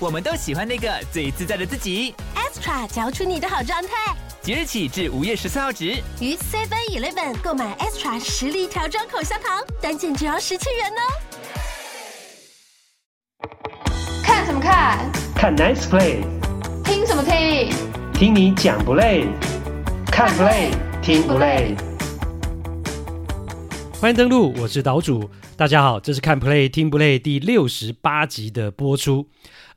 我们都喜欢那个最自在的自己。Extra 嚼出你的好状态。即日起至五月十四号止，于 Seven Eleven 购买 Extra 实力调装口香糖，单件只要十七元哦。看什么看？看 Nice Play。听什么听？听你讲不累，看 play 听不累。欢迎登录，我是岛主，大家好，这是看 play 听不累第六十八集的播出。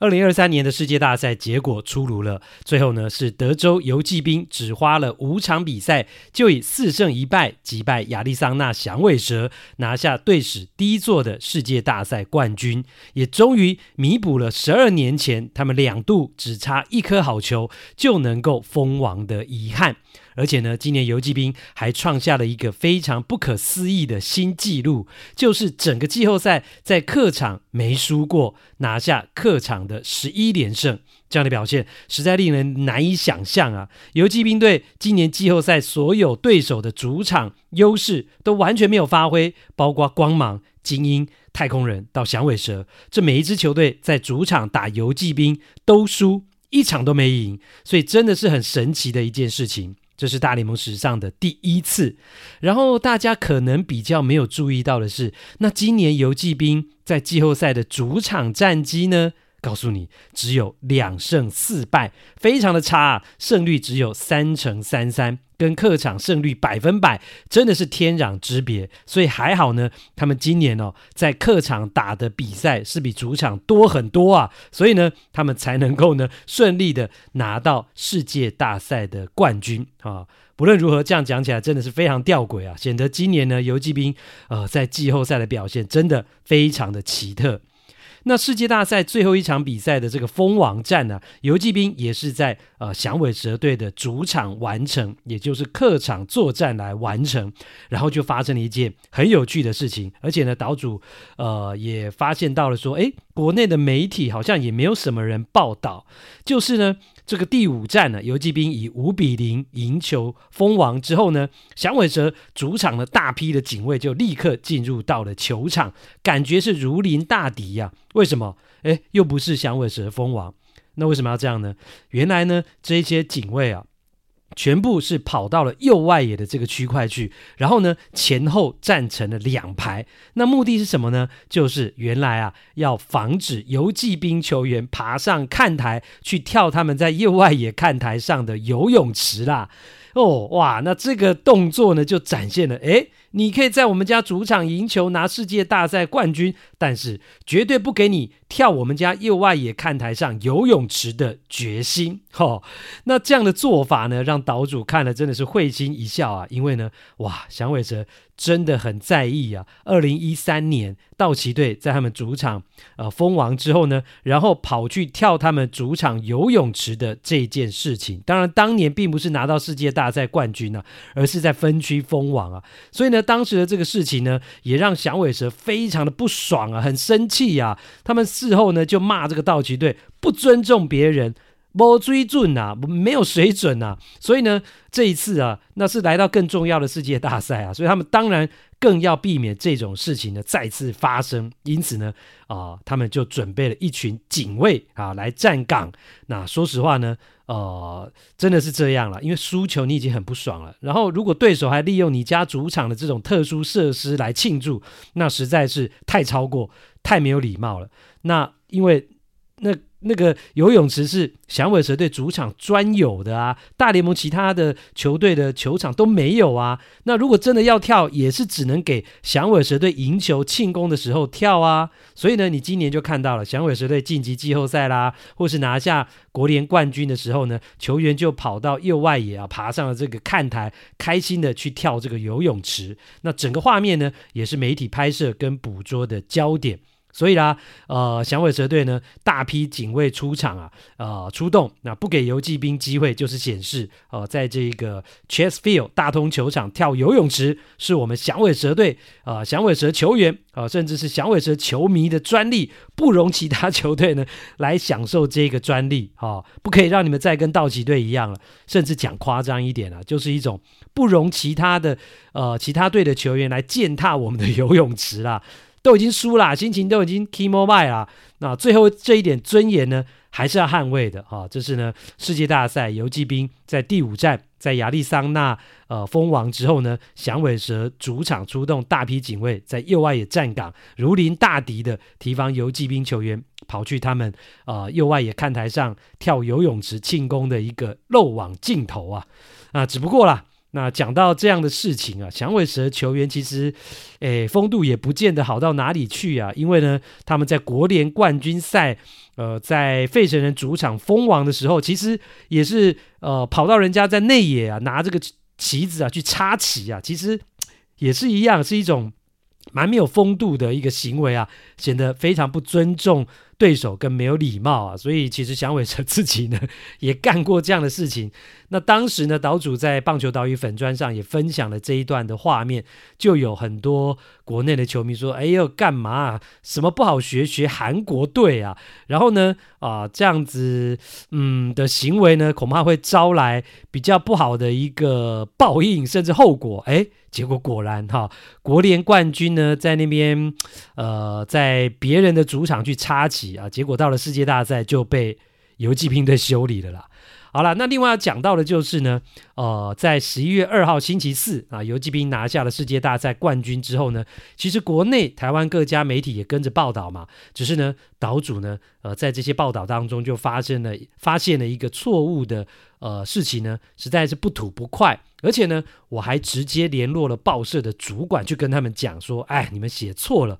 二零二三年的世界大赛结果出炉了，最后呢是德州游骑兵只花了五场比赛，就以四胜一败击败亚利桑那响尾蛇，拿下队史第一座的世界大赛冠军，也终于弥补了十二年前他们两度只差一颗好球就能够封王的遗憾。而且呢，今年游骑兵还创下了一个非常不可思议的新纪录，就是整个季后赛在客场没输过，拿下客场的十一连胜，这样的表现实在令人难以想象啊！游骑兵队今年季后赛所有对手的主场优势都完全没有发挥，包括光芒、精英、太空人到响尾蛇，这每一支球队在主场打游骑兵都输，一场都没赢，所以真的是很神奇的一件事情。这是大联盟史上的第一次，然后大家可能比较没有注意到的是，那今年游骑兵在季后赛的主场战绩呢？告诉你，只有两胜四败，非常的差啊，胜率只有三成三三。跟客场胜率百分百真的是天壤之别，所以还好呢。他们今年哦，在客场打的比赛是比主场多很多啊，所以呢，他们才能够呢顺利的拿到世界大赛的冠军啊。不论如何，这样讲起来真的是非常吊诡啊，显得今年呢游骑兵呃在季后赛的表现真的非常的奇特。那世界大赛最后一场比赛的这个封王战呢，游骑兵也是在呃响尾蛇队的主场完成，也就是客场作战来完成，然后就发生了一件很有趣的事情，而且呢，岛主呃也发现到了说，诶，国内的媒体好像也没有什么人报道，就是呢。这个第五战呢，游击兵以五比零赢球封王之后呢，响尾蛇主场的大批的警卫就立刻进入到了球场，感觉是如临大敌呀、啊。为什么？诶，又不是响尾蛇封王，那为什么要这样呢？原来呢，这些警卫啊。全部是跑到了右外野的这个区块去，然后呢，前后站成了两排。那目的是什么呢？就是原来啊，要防止游骑兵球员爬上看台去跳他们在右外野看台上的游泳池啦。哦，哇，那这个动作呢，就展现了，诶，你可以在我们家主场赢球拿世界大赛冠军，但是绝对不给你跳我们家右外野看台上游泳池的决心。哦，那这样的做法呢，让岛主看了真的是会心一笑啊，因为呢，哇，响尾蛇。真的很在意啊！二零一三年道奇队在他们主场呃封王之后呢，然后跑去跳他们主场游泳池的这件事情。当然，当年并不是拿到世界大赛冠军啊，而是在分区封王啊。所以呢，当时的这个事情呢，也让响尾蛇非常的不爽很生气呀。他们事后呢就骂这个道奇队不尊重别人。没水准啊，没有水准啊，所以呢，这一次啊，那是来到更重要的世界大赛啊，所以他们当然更要避免这种事情呢再次发生。因此呢，啊、他们就准备了一群警卫啊来站岗。那说实话呢，呃，真的是这样了，因为输球你已经很不爽了，然后如果对手还利用你家主场的这种特殊设施来庆祝，那实在是太超过、太没有礼貌了。那因为那。那个游泳池是响尾蛇队主场专有的啊，大联盟其他的球队的球场都没有啊。那如果真的要跳，也是只能给响尾蛇队赢球庆功的时候跳啊。所以呢，你今年就看到了响尾蛇队晋级季后赛啦，或是拿下国联冠军的时候呢，球员就跑到右外野啊，爬上了这个看台，开心的去跳这个游泳池。那整个画面呢，也是媒体拍摄跟捕捉的焦点。所以啦，呃，响尾蛇队呢，大批警卫出场啊，呃，出动，那不给游骑兵机会，就是显示，呃，在这个 Chess Field 大通球场跳游泳池，是我们响尾蛇队，呃，响尾蛇球员，啊、呃，甚至是响尾蛇球迷的专利，不容其他球队呢 来享受这个专利，啊、不可以让你们再跟道奇队一样了，甚至讲夸张一点啊，就是一种不容其他的，呃，其他队的球员来践踏我们的游泳池啦。都已经输了，心情都已经 key mobile 了。那最后这一点尊严呢，还是要捍卫的啊！这是呢世界大赛游骑兵在第五站在亚利桑那呃封王之后呢，响尾蛇主场出动大批警卫在右外野站岗，如临大敌的提防游骑兵球员跑去他们呃右外野看台上跳游泳池庆功的一个漏网镜头啊啊！只不过啦。那讲到这样的事情啊，响尾蛇球员其实，诶，风度也不见得好到哪里去啊。因为呢，他们在国联冠军赛，呃，在费城人主场封王的时候，其实也是呃跑到人家在内野啊拿这个旗子啊去插旗啊，其实也是一样，是一种蛮没有风度的一个行为啊，显得非常不尊重对手跟没有礼貌啊，所以其实响尾蛇自己呢 也干过这样的事情。那当时呢，岛主在棒球岛屿粉砖上也分享了这一段的画面，就有很多国内的球迷说：“哎呦，干嘛啊？什么不好学？学韩国队啊？”然后呢，啊，这样子嗯的行为呢，恐怕会招来比较不好的一个报应，甚至后果。哎，结果果然哈，国联冠军呢在那边呃，在别人的主场去插旗啊，结果到了世界大赛就被游击兵队修理了啦。好了，那另外要讲到的就是呢，呃，在十一月二号星期四啊，游击兵拿下了世界大赛冠军之后呢，其实国内台湾各家媒体也跟着报道嘛，只是呢，岛主呢，呃，在这些报道当中就发生了发现了一个错误的呃事情呢，实在是不吐不快。而且呢，我还直接联络了报社的主管，去跟他们讲说：“哎，你们写错了。”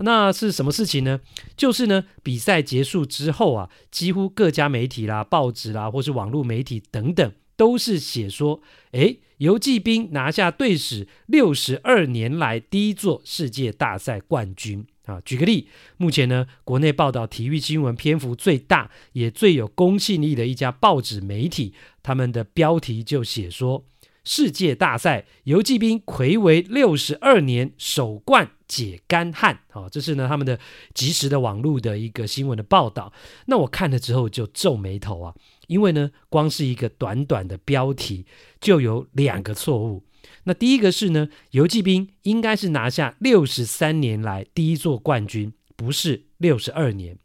那是什么事情呢？就是呢，比赛结束之后啊，几乎各家媒体啦、报纸啦，或是网络媒体等等，都是写说：“哎，游骑兵拿下队史六十二年来第一座世界大赛冠军啊！”举个例，目前呢，国内报道体育新闻篇幅最大，也最有公信力的一家报纸媒体，他们的标题就写说。世界大赛，游骑兵魁为六十二年首冠解干旱，啊，这是呢他们的即时的网络的一个新闻的报道。那我看了之后就皱眉头啊，因为呢，光是一个短短的标题就有两个错误。那第一个是呢，游骑兵应该是拿下六十三年来第一座冠军，不是六十二年。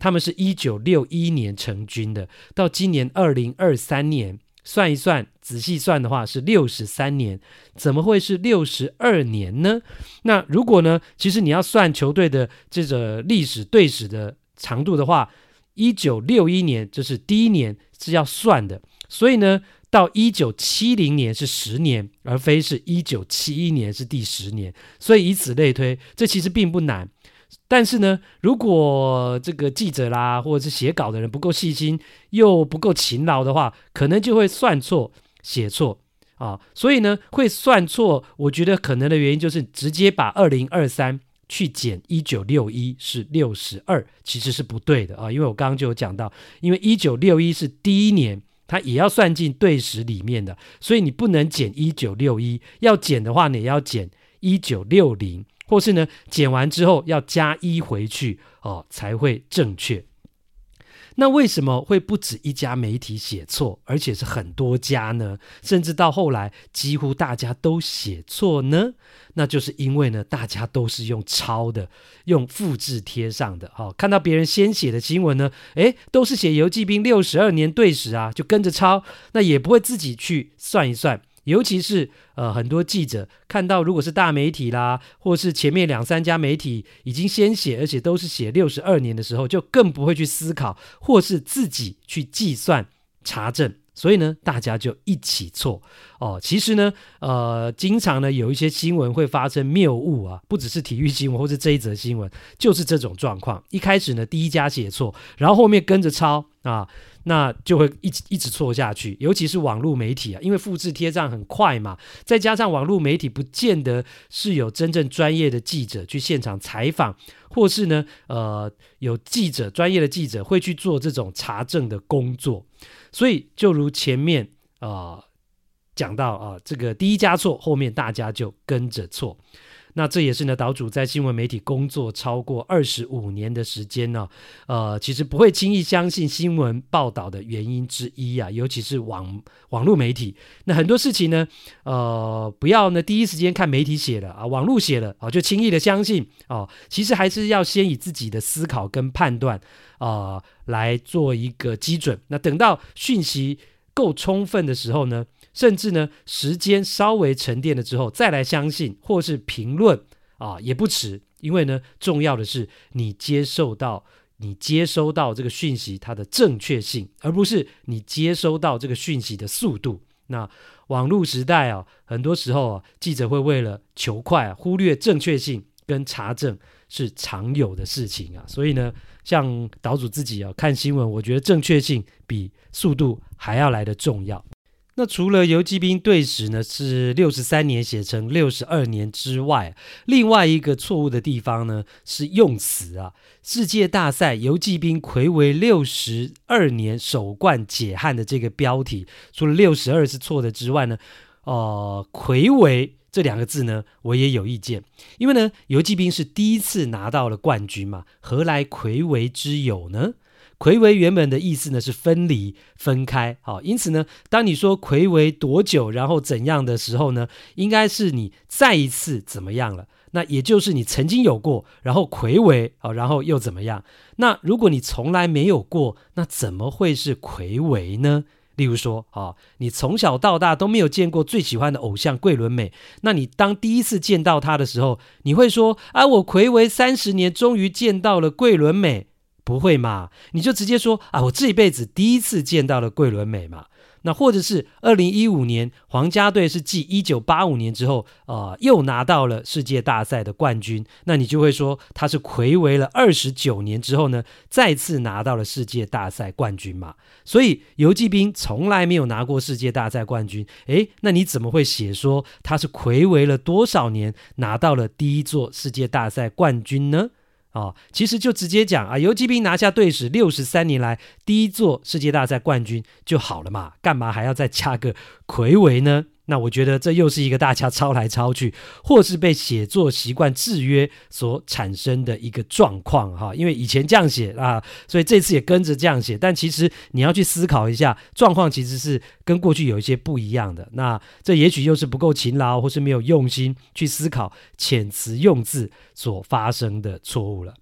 他们是一九六一年成军的，到今年二零二三年。算一算，仔细算的话是六十三年，怎么会是六十二年呢？那如果呢？其实你要算球队的这个历史队史的长度的话，一九六一年这是第一年是要算的，所以呢，到一九七零年是十年，而非是一九七一年是第十年，所以以此类推，这其实并不难。但是呢，如果这个记者啦，或者是写稿的人不够细心，又不够勤劳的话，可能就会算错、写错啊。所以呢，会算错，我觉得可能的原因就是直接把二零二三去减一九六一是六十二，其实是不对的啊。因为我刚刚就有讲到，因为一九六一是第一年，它也要算进对时里面的，所以你不能减一九六一，要减的话，呢也要减一九六零。或是呢，减完之后要加一回去哦，才会正确。那为什么会不止一家媒体写错，而且是很多家呢？甚至到后来几乎大家都写错呢？那就是因为呢，大家都是用抄的，用复制贴上的。哦，看到别人先写的新闻呢，诶，都是写游骑兵六十二年队史啊，就跟着抄，那也不会自己去算一算。尤其是呃，很多记者看到，如果是大媒体啦，或是前面两三家媒体已经先写，而且都是写六十二年的时候，就更不会去思考，或是自己去计算查证。所以呢，大家就一起错哦。其实呢，呃，经常呢有一些新闻会发生谬误啊，不只是体育新闻，或是这一则新闻，就是这种状况。一开始呢，第一家写错，然后后面跟着抄啊。那就会一直一直错下去。尤其是网络媒体啊，因为复制贴上很快嘛，再加上网络媒体不见得是有真正专业的记者去现场采访，或是呢，呃，有记者专业的记者会去做这种查证的工作。所以，就如前面啊、呃、讲到啊、这个第一家错，后面大家就跟着错。那这也是呢，岛主在新闻媒体工作超过二十五年的时间呢，呃，其实不会轻易相信新闻报道的原因之一啊，尤其是网网络媒体。那很多事情呢，呃，不要呢第一时间看媒体写了啊，网络写了啊，就轻易的相信啊，其实还是要先以自己的思考跟判断啊来做一个基准。那等到讯息够充分的时候呢，甚至呢，时间稍微沉淀了之后，再来相信或是评论啊，也不迟。因为呢，重要的是你接受到你接收到这个讯息它的正确性，而不是你接收到这个讯息的速度。那网络时代啊，很多时候啊，记者会为了求快啊，忽略正确性跟查证是常有的事情啊。所以呢，像岛主自己啊，看新闻，我觉得正确性比速度还要来得重要。那除了游骑兵队史呢是六十三年写成六十二年之外，另外一个错误的地方呢是用词啊。世界大赛游骑兵魁为六十二年首冠解汉的这个标题，除了六十二是错的之外呢，呃，魁为这两个字呢我也有意见，因为呢游骑兵是第一次拿到了冠军嘛，何来魁为之有呢？睽违原本的意思呢是分离、分开，好，因此呢，当你说睽违多久，然后怎样的时候呢，应该是你再一次怎么样了？那也就是你曾经有过，然后睽违，好，然后又怎么样？那如果你从来没有过，那怎么会是睽违呢？例如说，啊，你从小到大都没有见过最喜欢的偶像桂纶镁，那你当第一次见到他的时候，你会说啊，我睽违三十年，终于见到了桂纶镁。不会嘛？你就直接说啊，我这一辈子第一次见到了桂纶镁嘛。那或者是二零一五年皇家队是继一九八五年之后，呃，又拿到了世界大赛的冠军。那你就会说他是睽违了二十九年之后呢，再次拿到了世界大赛冠军嘛。所以游骑兵从来没有拿过世界大赛冠军。诶，那你怎么会写说他是睽违了多少年拿到了第一座世界大赛冠军呢？哦，其实就直接讲啊，游击兵拿下队史六十三年来第一座世界大赛冠军就好了嘛，干嘛还要再加个魁伟呢？那我觉得这又是一个大家抄来抄去，或是被写作习惯制约所产生的一个状况哈。因为以前这样写啊，所以这次也跟着这样写。但其实你要去思考一下，状况其实是跟过去有一些不一样的。那这也许又是不够勤劳，或是没有用心去思考遣词用字所发生的错误了。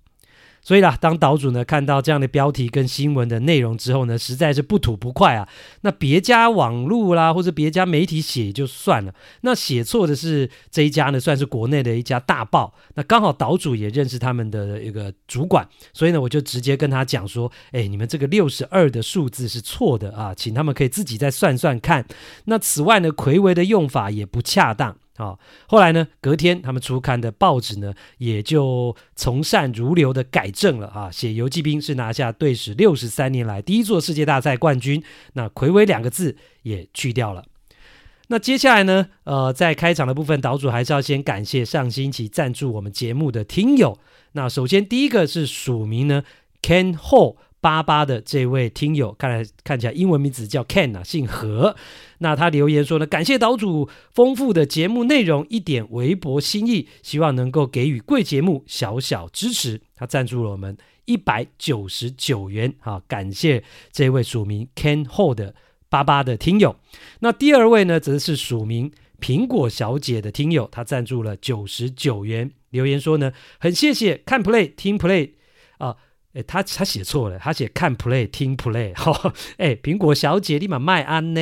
所以啦，当岛主呢看到这样的标题跟新闻的内容之后呢，实在是不吐不快啊。那别家网络啦，或者别家媒体写就算了，那写错的是这一家呢，算是国内的一家大报。那刚好岛主也认识他们的一个主管，所以呢，我就直接跟他讲说：“哎，你们这个六十二的数字是错的啊，请他们可以自己再算算看。那此外呢，睽违的用法也不恰当。”啊，后来呢，隔天他们出刊的报纸呢，也就从善如流的改正了啊，写游骑兵是拿下队史六十三年来第一座世界大赛冠军，那魁伟两个字也去掉了。那接下来呢，呃，在开场的部分，岛主还是要先感谢上星期赞助我们节目的听友。那首先第一个是署名呢，Ken Ho。八八的这位听友，看来看起来英文名字叫 Ken 啊，姓何。那他留言说呢，感谢岛主丰富的节目内容，一点微薄心意，希望能够给予贵节目小小支持。他赞助了我们一百九十九元，啊，感谢这位署名 Ken Ho 的八八的听友。那第二位呢，则是署名苹果小姐的听友，他赞助了九十九元，留言说呢，很谢谢看 play 听 play 啊。诶，他他写错了，他写看 play 听 play 哈、哦，诶，苹果小姐立马卖安呢，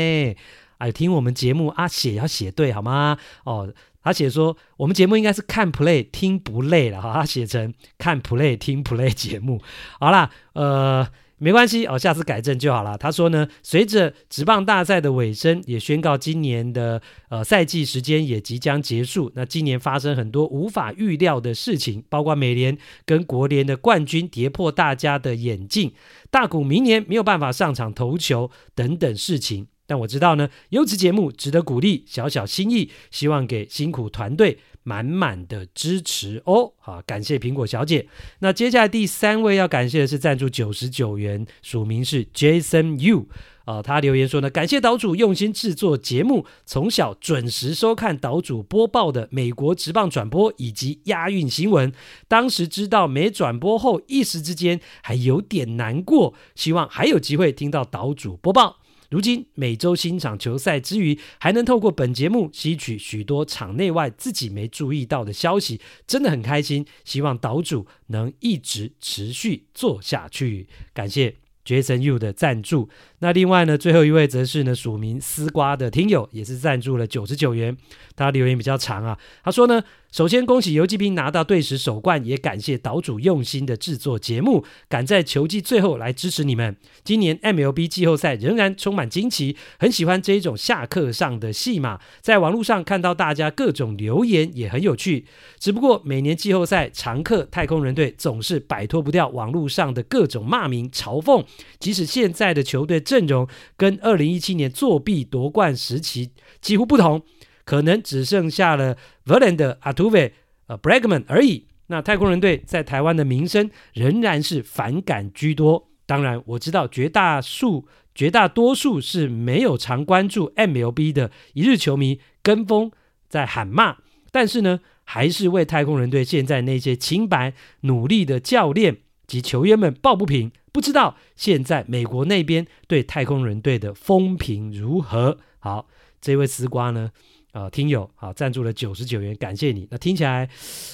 哎，听我们节目啊，写要写对好吗？哦，他写说我们节目应该是看 play 听不累了哈，他写成看 play 听 play 节目，好啦，呃，没关系哦，下次改正就好了。他说呢，随着职棒大赛的尾声，也宣告今年的呃赛季时间也即将结束。那今年发生很多无法预料的事情，包括美联跟国联的冠军跌破大家的眼镜，大谷明年没有办法上场投球等等事情。但我知道呢，优质节目值得鼓励，小小心意，希望给辛苦团队。满满的支持哦，好，感谢苹果小姐。那接下来第三位要感谢的是赞助九十九元，署名是 Jason Yu 啊、他留言说呢，感谢岛主用心制作节目，从小准时收看岛主播报的美国职棒转播以及押运新闻，当时知道没转播后，一时之间还有点难过，希望还有机会听到岛主播报。如今每周欣赏球赛之余，还能透过本节目吸取许多场内外自己没注意到的消息，真的很开心。希望岛主能一直持续做下去，感谢。Jason Yu 的赞助，那另外呢，最后一位则是呢署名丝瓜的听友，也是赞助了九十九元。他留言比较长啊，他说呢，首先恭喜游击兵拿到队史首冠，也感谢岛主用心的制作节目，赶在球季最后来支持你们。今年 MLB 季后赛仍然充满惊奇，很喜欢这一种下课上的戏码，在网络上看到大家各种留言也很有趣。只不过每年季后赛常客太空人队总是摆脱不掉网络上的各种骂名嘲讽。即使现在的球队阵容跟二零一七年作弊夺冠时期几乎不同，可能只剩下了 Verlander、a t u v e、呃 Bregman 而已。那太空人队在台湾的名声仍然是反感居多。当然，我知道绝大数、绝大多数是没有常关注 MLB 的一日球迷跟风在喊骂，但是呢，还是为太空人队现在那些清白努力的教练及球员们抱不平。不知道现在美国那边对太空人队的风评如何？好，这位丝瓜呢，呃，听友啊，赞助了九十九元，感谢你。那听起来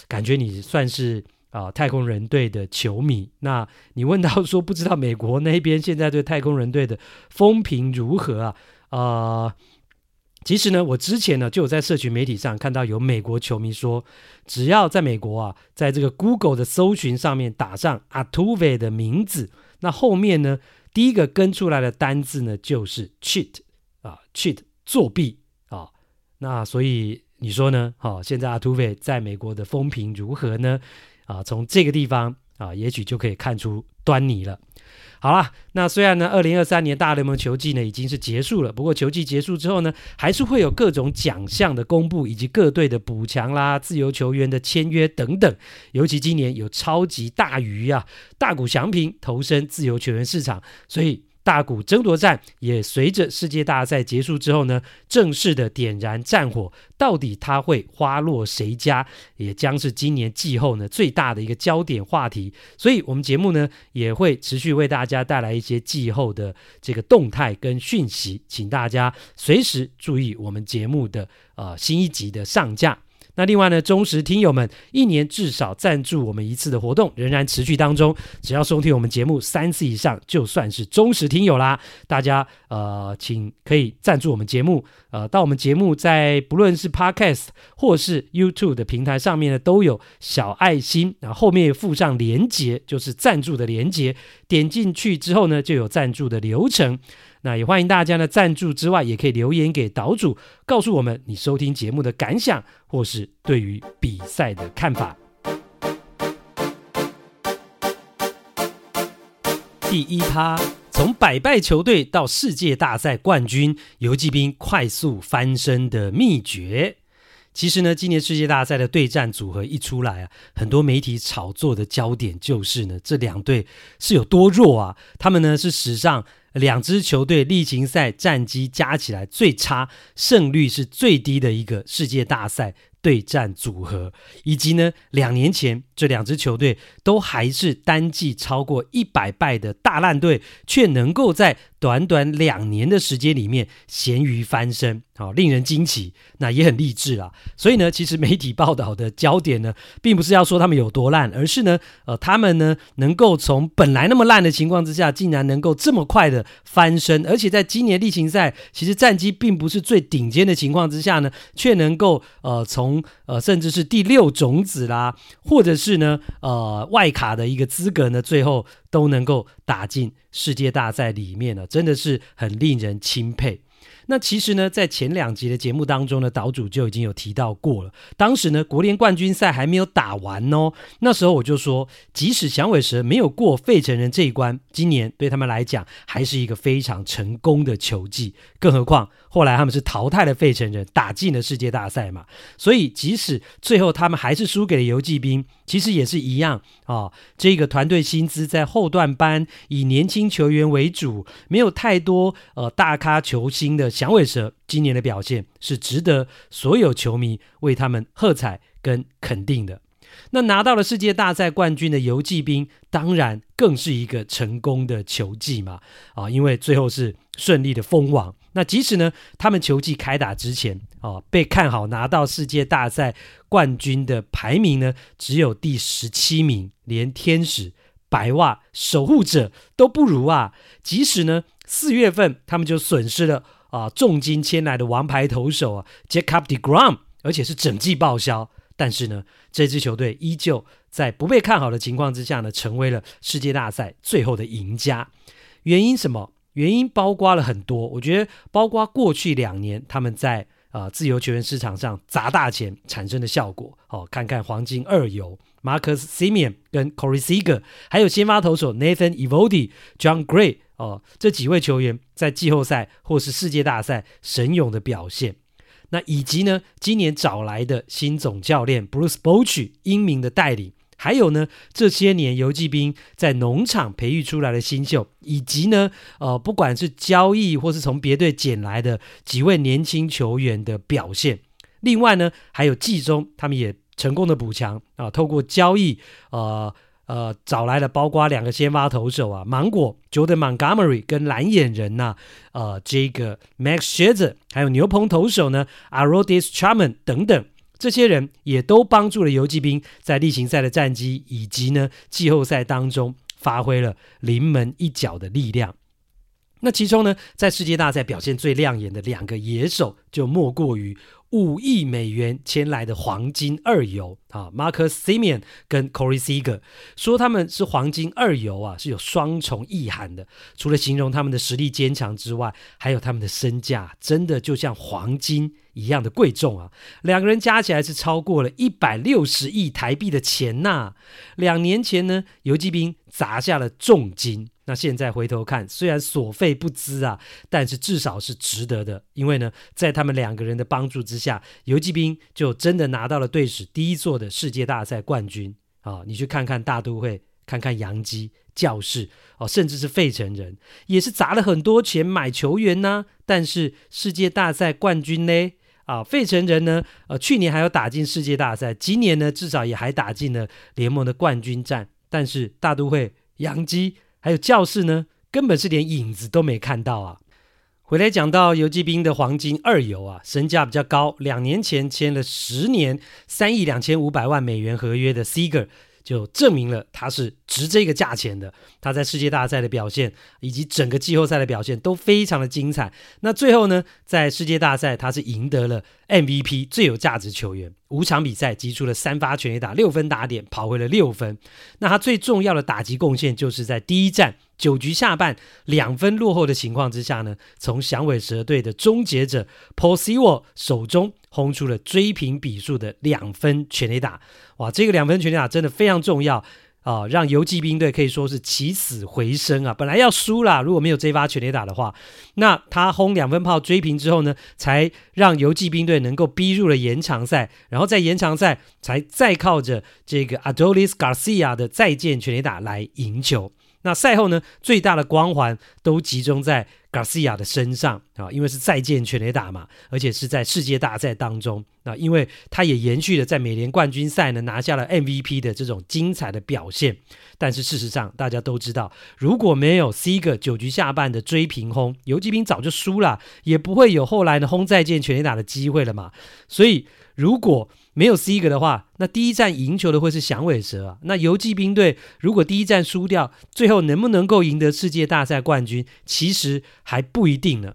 感觉你算是啊、太空人队的球迷。那你问到说不知道美国那边现在对太空人队的风评如何啊？呃，其实呢，我之前呢就有在社群媒体上看到有美国球迷说，只要在美国啊，在这个 Google 的搜寻上面打上 a t u v e 的名字。那后面呢，第一个跟出来的单字呢，就是 cheat 啊，cheat 作弊。那所以你说呢？好，现在阿土匪在美国的风评如何呢？啊，从这个地方啊，也许就可以看出端倪了。好啦，那虽然呢，二零二三年大联盟球季呢已经是结束了，不过球季结束之后呢，还是会有各种奖项的公布，以及各队的补强啦、自由球员的签约等等。尤其今年有超级大鱼啊，大谷翔平投身自由球员市场，所以。大谷争夺战也随着世界大赛结束之后呢，正式的点燃战火。到底它会花落谁家，也将是今年季后呢最大的一个焦点话题。所以，我们节目呢也会持续为大家带来一些季后的这个动态跟讯息，请大家随时注意我们节目的呃新一集的上架。那另外呢，忠实听友们一年至少赞助我们一次的活动仍然持续当中，只要收听我们节目三次以上，就算是忠实听友啦。大家呃，请可以赞助我们节目，呃，到我们节目在不论是 Podcast 或是 YouTube 的平台上面呢，都有小爱心，然后后面附上连接，就是赞助的连接，点进去之后呢，就有赞助的流程。那也欢迎大家呢，赞助之外，也可以留言给岛主，告诉我们你收听节目的感想，或是对于比赛的看法。第一趴，从百败球队到世界大赛冠军，游骑兵快速翻身的秘诀。其实呢，今年世界大赛的对战组合一出来啊，很多媒体炒作的焦点就是呢，这两队是有多弱啊？他们呢是史上。两支球队例行赛战绩加起来最差，胜率是最低的一个世界大赛对战组合，以及呢，两年前这两支球队都还是单季超过一百败的大烂队，却能够在短短两年的时间里面咸鱼翻身。好，令人惊奇，那也很励志啦。所以呢，其实媒体报道的焦点呢，并不是要说他们有多烂，而是呢，呃，他们呢能够从本来那么烂的情况之下，竟然能够这么快的翻身，而且在今年例行赛其实战绩并不是最顶尖的情况之下呢，却能够呃从呃甚至是第六种子啦，或者是呢呃外卡的一个资格呢，最后都能够打进世界大赛里面了，真的是很令人钦佩。那其实呢，在前两集的节目当中呢，岛主就已经有提到过了。当时呢，国联冠军赛还没有打完哦。那时候我就说，即使响尾蛇没有过费城人这一关，今年对他们来讲还是一个非常成功的球季。更何况后来他们是淘汰了费城人，打进了世界大赛嘛。所以即使最后他们还是输给了游骑兵，其实也是一样啊、哦。这个团队薪资在后段班以年轻球员为主，没有太多呃大咖球星的。响尾蛇今年的表现是值得所有球迷为他们喝彩跟肯定的。那拿到了世界大赛冠军的游骑兵，当然更是一个成功的球技嘛！啊，因为最后是顺利的封王。那即使呢，他们球季开打之前啊，被看好拿到世界大赛冠军的排名呢，只有第十七名，连天使、白袜、守护者都不如啊！即使呢，四月份他们就损失了。啊，重金签来的王牌投手啊，Jacob deGrom，而且是整季报销。但是呢，这支球队依旧在不被看好的情况之下呢，成为了世界大赛最后的赢家。原因什么？原因包括了很多。我觉得包括过去两年他们在啊自由球员市场上砸大钱产生的效果。哦，看看黄金二游 Marcus Semien 跟 Corey Seager，还有先发投手 Nathan Eovaldi、Jon Gray。哦，这几位球员在季后赛或是世界大赛神勇的表现，那以及呢，今年找来的新总教练 Bruce Bochy 英明的带领，还有呢，这些年游骑兵在农场培育出来的新秀，以及呢，呃，不管是交易或是从别队捡来的几位年轻球员的表现，另外呢，还有季中他们也成功的补强啊，透过交易，呃。呃，找来了包括两个先发投手啊，芒果 Jordan Montgomery 跟蓝眼人呐、呃，这个 Max Scherzer，还有牛棚投手呢 a r o d i s Chapman 等等，这些人也都帮助了游击兵在例行赛的战绩以及呢季后赛当中发挥了临门一脚的力量。那其中呢，在世界大赛表现最亮眼的两个野手，就莫过于。五亿美元签来的黄金二游啊，Marcus Semien 跟 Corey Seager 说他们是黄金二游啊，是有双重意涵的。除了形容他们的实力坚强之外，还有他们的身价真的就像黄金一样的贵重啊。两个人加起来是超过了一百六十亿台币的钱呐、两年前呢，游骑兵砸下了重金。那现在回头看，虽然所费不貲啊，但是至少是值得的。因为呢，在他们两个人的帮助之下，游骑兵就真的拿到了队史第一座的世界大赛冠军啊！你去看看大都会，看看洋基、教士哦，甚至是费城人，也是砸了很多钱买球员呢、但是世界大赛冠军呢？啊，费城人呢？呃，去年还有打进世界大赛，今年呢，至少也还打进了联盟的冠军战。但是大都会、洋基。还有教室呢，根本是连影子都没看到啊！回来讲到游骑兵的黄金二游啊，身价比较高，两年前签了十年三亿两千五百万美元合约的 Seger。就证明了他是值这个价钱的。他在世界大赛的表现以及整个季后赛的表现都非常的精彩。那最后呢，在世界大赛他是赢得了 MVP 最有价值球员，五场比赛击出了三发全垒打，六分打点，跑回了六分。那他最重要的打击贡献就是在第一站九局下半两分落后的情况之下呢，从响尾蛇队的终结者 Paul Sewald 手中。轰出了追平比数的两分全垒打，哇！这个两分全垒打真的非常重要啊、让游骑兵队可以说是起死回生啊！本来要输啦，如果没有这发全垒打的话，那他轰两分炮追平之后呢，才让游骑兵队能够逼入了延长赛，然后在延长赛才再靠着这个 Adolis Garcia 的再见全垒打来赢球。那赛后呢，最大的光环都集中在。Garcia 的身上啊，因为是再见全垒打嘛，而且是在世界大赛当中那，因为他也延续了在美联冠军赛呢拿下了 MVP 的这种精彩的表现。但是事实上，大家都知道，如果没有 Seager 九局下半的追平轰，游击兵早就输了，也不会有后来的轰再见全垒打的机会了嘛。所以如果没有 Seger 的话，那第一战赢球的会是响尾蛇啊。那游骑兵队如果第一战输掉，最后能不能够赢得世界大赛冠军，其实还不一定呢。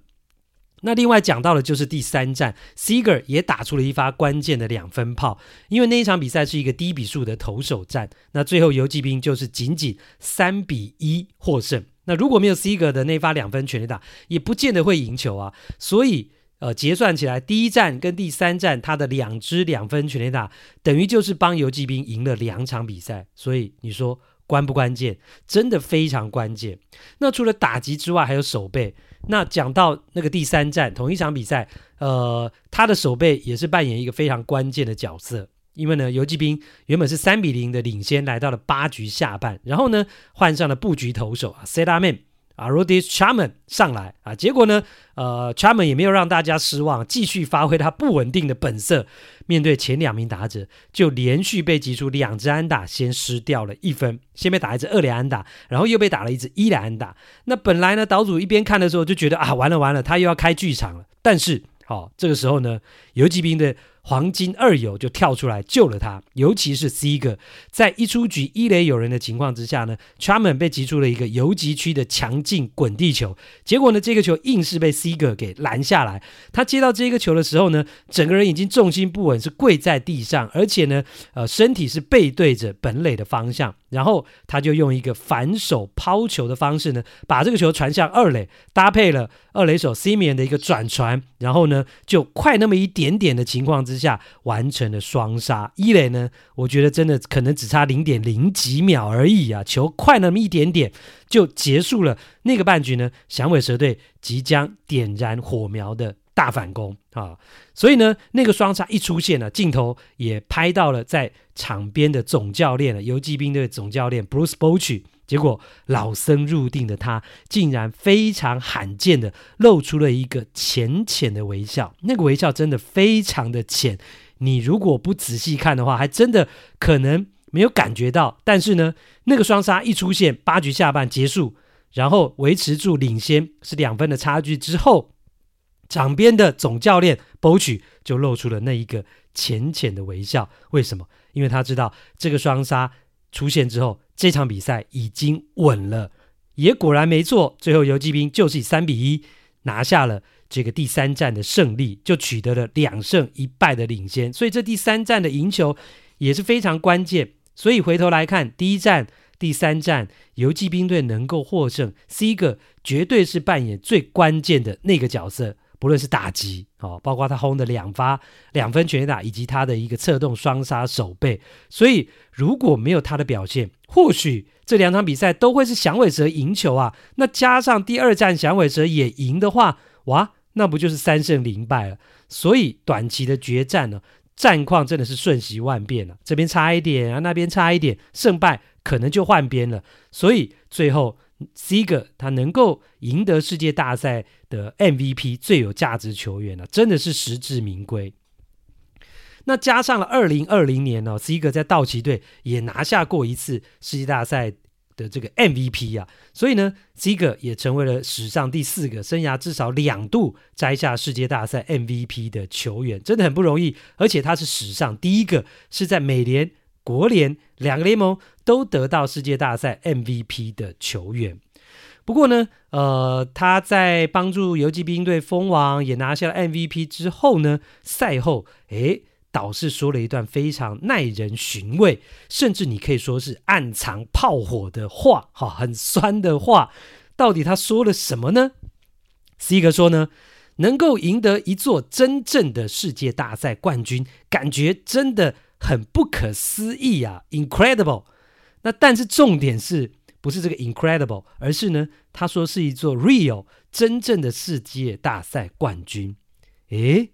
那另外讲到的就是第三战，Seger 也打出了一发关键的两分炮，因为那一场比赛是一个低比数的投手战，那最后游骑兵就是仅仅三比一获胜。那如果没有 Seger 的那发两分全力打，也不见得会赢球啊。所以呃，结算起来，第一战跟第三战他的两支两分全垒打，等于就是帮游骑兵赢了两场比赛。所以你说关不关键？真的非常关键。那除了打击之外，还有守备。那讲到那个第三战同一场比赛，呃，他的守备也是扮演一个非常关键的角色。因为呢，游骑兵原本是三比零的领先，来到了八局下半，然后呢，换上了布局投手啊，Set-up-man 啊，Aroldis Chaman 上来啊，结果呢，呃，Chaman 也没有让大家失望，继续发挥他不稳定的本色，面对前两名打者，就连续被击出两支安打，先失掉了一分，先被打一支二垒安打，然后又被打了一支一垒安打。那本来呢，岛主一边看的时候就觉得啊，完了完了，他又要开剧场了。但是，好、哦，这个时候呢，游骑兵的。黄金二游就跳出来救了他，尤其是 C 哥在一出局一垒有人的情况之下呢，Charman 被击出了一个游击区的强劲滚地球，结果呢，这个球硬是被 C 哥给拦下来。他接到这个球的时候呢，整个人已经重心不稳，是跪在地上，而且呢，呃，身体是背对着本垒的方向。然后他就用一个反手抛球的方式呢，把这个球传向二垒，搭配了二垒手 Semien 的一个转传，然后呢，就快那么一点点的情况之下完成了双杀。一垒呢，我觉得真的可能只差零点零几秒而已啊，球快那么一点点就结束了那个半局呢，响尾蛇队即将点燃火苗的。大反攻啊！所以呢，那个双杀一出现呢，镜头也拍到了在场边的总教练了，游击兵队总教练 Bruce Bochy。结果老僧入定的他，竟然非常罕见的露出了一个浅浅的微笑。那个微笑真的非常的浅，你如果不仔细看的话，还真的可能没有感觉到。但是呢，那个双杀一出现，八局下半结束，然后维持住领先是两分的差距之后。场边的总教练 b o c h 就露出了那一个浅浅的微笑。为什么？因为他知道这个双杀出现之后，这场比赛已经稳了。也果然没错，最后游击兵就是以三比一拿下了这个第三战的胜利，就取得了两胜一败的领先。所以这第三战的赢球也是非常关键。所以回头来看，第一战、第三战，游击兵队能够获胜，Seager 绝对是扮演最关键的那个角色。不论是打击哦，包括他轰的两发两分全打，以及他的一个策动双杀守备，所以如果没有他的表现，或许这两场比赛都会是响尾蛇赢球啊。那加上第二战响尾蛇也赢的话，哇，那不就是三胜零败了？所以短期的决战呢，战况真的是瞬息万变了，这边差一点啊，那边差一点，胜败可能就换边了。所以最后。Sig，他能够赢得世界大赛的 MVP 最有价值球员呢、啊，真的是实至名归。那加上了二零二零年呢、哦，Sig 在道奇队也拿下过一次世界大赛的这个 MVP 啊，所以呢，Sig 也成为了史上第四个生涯至少两度摘下世界大赛 MVP 的球员，真的很不容易。而且他是史上第一个是在美联。国联两个联盟都得到世界大赛 MVP 的球员，不过呢，呃，他在帮助游击兵队封王，也拿下了 MVP 之后呢，赛后，诶，导师说了一段非常耐人寻味，甚至你可以说是暗藏炮火的话，哈，很酸的话。到底他说了什么呢？Seager 说呢，能够赢得一座真正的世界大赛冠军，感觉真的。很不可思议啊，incredible。那但是重点是不是这个 incredible，而是呢，他说是一座 real 真正的世界大赛冠军。诶，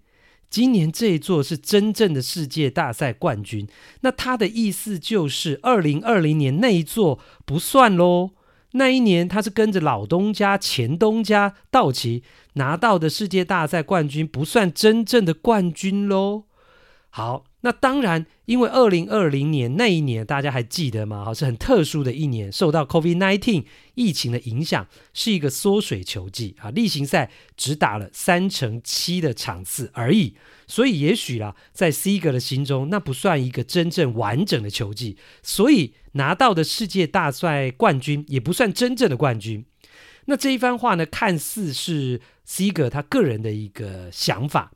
今年这一座是真正的世界大赛冠军，那他的意思就是二零二零年那一座不算喽。那一年他是跟着老东家、前东家道奇拿到的世界大赛冠军，不算真正的冠军喽。好。那当然，因为二零二零年那一年，大家还记得吗？好，是很特殊的一年，受到 COVID-19 疫情的影响，是一个缩水球季啊，例行赛只打了三乘七的场次而已。所以，也许啦，在 Seager 的心中，那不算一个真正完整的球季，所以拿到的世界大赛冠军也不算真正的冠军。那这一番话呢，看似是 Seager 他个人的一个想法，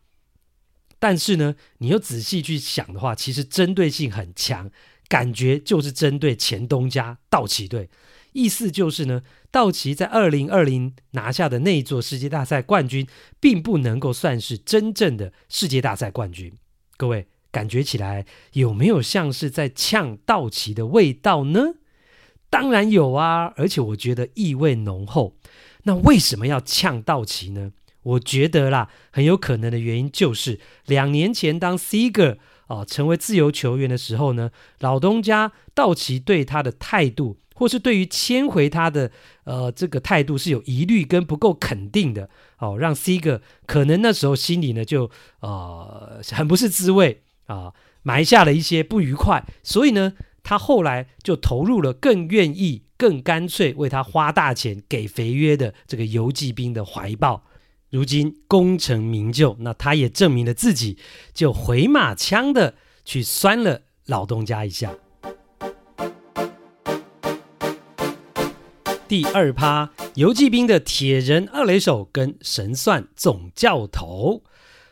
但是呢，你又仔细去想的话，其实针对性很强，感觉就是针对前东家道奇队。意思就是呢，道奇在二零二零拿下的那一座世界大赛冠军，并不能够算是真正的世界大赛冠军。各位感觉起来有没有像是在呛道奇的味道呢？当然有啊，而且我觉得意味浓厚。那为什么要呛道奇呢？我觉得啦，很有可能的原因就是两年前当 Seager 啊成为自由球员的时候呢，老东家道奇对他的态度，或是对于签回他的呃这个态度是有疑虑跟不够肯定的，哦，让 Seager 可能那时候心里呢就呃很不是滋味啊，埋下了一些不愉快，所以呢。他后来就投入了更愿意、更干脆为他花大钱、给肥约的这个游骑兵的怀抱。如今功成名就，那他也证明了自己，就回马枪的去酸了老东家一下。第二趴，游骑兵的铁人二雷手跟神算总教头。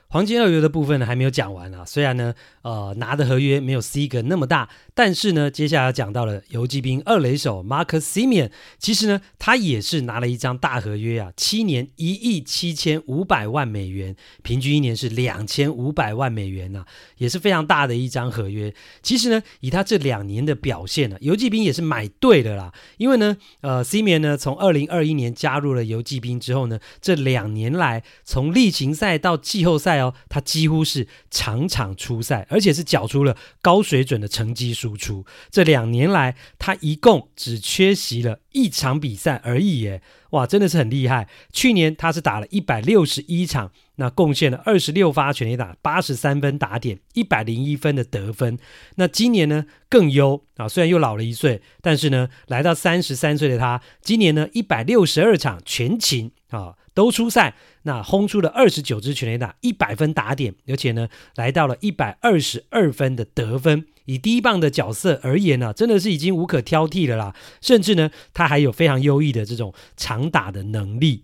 黄金二游的部分呢，还没有讲完啊。虽然呢，呃，拿的合约没有 Seager 那么大，但是呢，接下来讲到了游骑兵二垒手 Marcus Semien，其实呢，他也是拿了一张大合约啊，七年一亿七千五百万美元，平均一年是两千五百万美元呐、也是非常大的一张合约。其实呢，以他这两年的表现呢、游骑兵也是买对的啦。因为呢，呃，Semien 呢，从二零二一年加入了游骑兵之后呢，这两年来从例行赛到季后赛哦。他几乎是场场出赛，而且是缴出了高水准的成绩数输出。这两年来，他一共只缺席了一场比赛而已，耶！哇，真的是很厉害。去年他是打了一百六十一场，那贡献了二十六发全垒打，八十三分打点，一百零一分的得分。那今年呢更优啊，虽然又老了一岁，但是呢，来到三十三岁的他，今年呢一百六十二场全勤啊。都出赛，那轰出了二十九支全垒打，一百分打点，而且呢，来到了一百二十二分的得分。以第一棒的角色而言呢、啊，真的是已经无可挑剔了啦。甚至呢，他还有非常优异的这种长打的能力。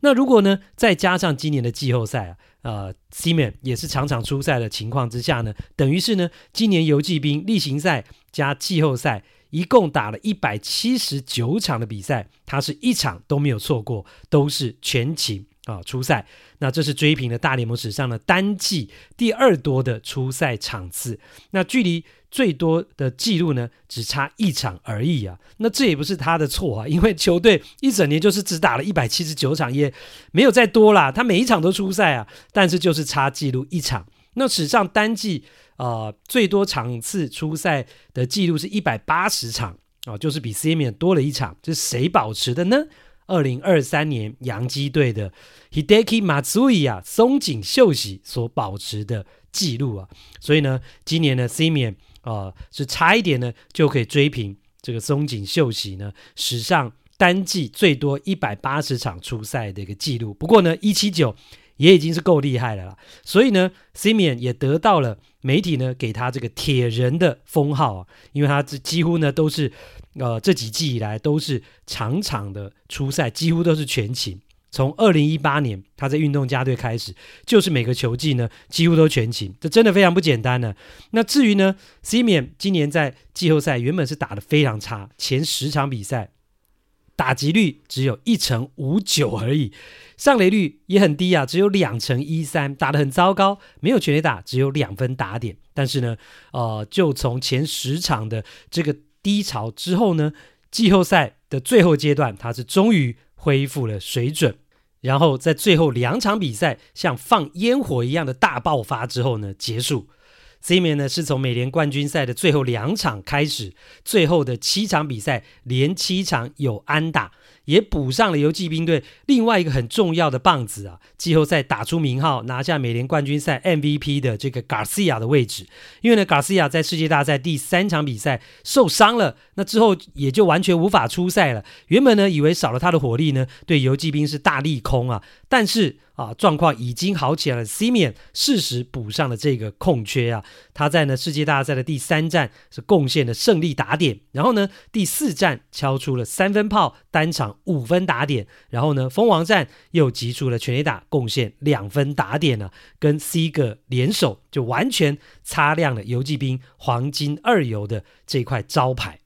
那如果呢，再加上今年的季后赛啊，呃，Semien 也是场场出赛的情况之下呢，等于是呢，今年游骑兵例行赛加季后赛。一共打了一百七十九场的比赛，他是一场都没有错过，都是全勤啊出赛。那这是追平了大联盟史上的单季第二多的出赛场次。那距离最多的记录呢，只差一场而已啊。那这也不是他的错啊，因为球队一整年就是只打了一百七十九场，也没有再多啦。他每一场都出赛啊，但是就是差记录一场。那史上单季。呃，最多场次出赛的记录是一百八十场啊，呃，就是比 Semien 多了一场。这是谁保持的呢？二零二三年洋基队的 Hideki Matsui 松井秀喜所保持的记录啊。所以呢，今年呢 Semien 啊是差一点呢就可以追平这个松井秀喜呢史上单季最多一百八十场出赛的一个记录。不过呢，一七九。也已经是够厉害了啦，所以呢，Semien 也得到了媒体呢给他这个铁人的封号啊，因为他这几乎呢都是，呃，这几季以来都是场场的出赛，几乎都是全勤。从二零一八年他在运动家队开始，就是每个球季呢几乎都全勤，这真的非常不简单呢。那至于呢，Semien 今年在季后赛原本是打得非常差，前十场比赛。打击率只有一成五九而已，上垒率也很低啊，只有两成一三，打得很糟糕，没有全垒打，只有两分打点。但是呢，呃，就从前十场的这个低潮之后呢，季后赛的最后阶段，他是终于恢复了水准，然后在最后两场比赛像放烟火一样的大爆发之后呢，结束。C 面呢，是从美联冠军赛的最后两场开始，最后的七场比赛连七场有安打，也补上了游骑兵队另外一个很重要的棒子啊，季后赛打出名号，拿下美联冠军赛 MVP 的这个 Garcia 的位置。因为呢，Garcia 在世界大赛第三场比赛受伤了，那之后也就完全无法出赛了。原本呢，以为少了他的火力呢，对游骑兵是大利空啊，但是。啊，状况已经好起来了。Semien 适时补上了这个空缺啊，他在呢世界大赛的第三战是贡献了胜利打点，然后呢第四战敲出了三分炮，单场五分打点，然后呢，蜂王战又击出了全垒打，贡献两分打点呢，跟 C 哥联手就完全擦亮了游骑兵黄金二游的这块招牌。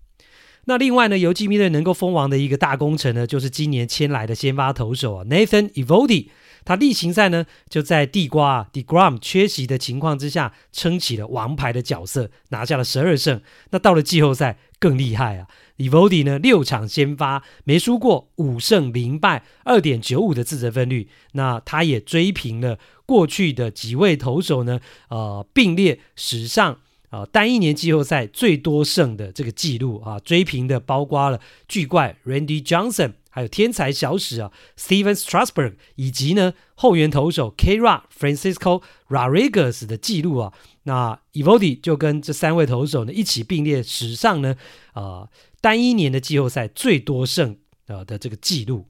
那另外呢，游骑兵队能够封王的一个大功臣呢，就是今年签来的先发投手啊，Nathan Evody。他例行赛呢，就在地瓜啊 deGrom 缺席的情况之下，撑起了王牌的角色，拿下了十二胜。那到了季后赛更厉害啊 e v o d i 呢六场先发没输过，五胜零败，二点九五的自责分率。那他也追平了过去的几位投手呢，呃，并列史上啊、单一年季后赛最多胜的这个记录啊，追平的包括了巨怪 Randy Johnson。还有天才小史啊，Steven Strasburg，以及呢后援投手 Kra Francisco Rodriguez 的记录啊，那 e v o d i 就跟这三位投手呢一起并列史上呢啊、呃、单一年的季后赛最多胜呃的这个记录。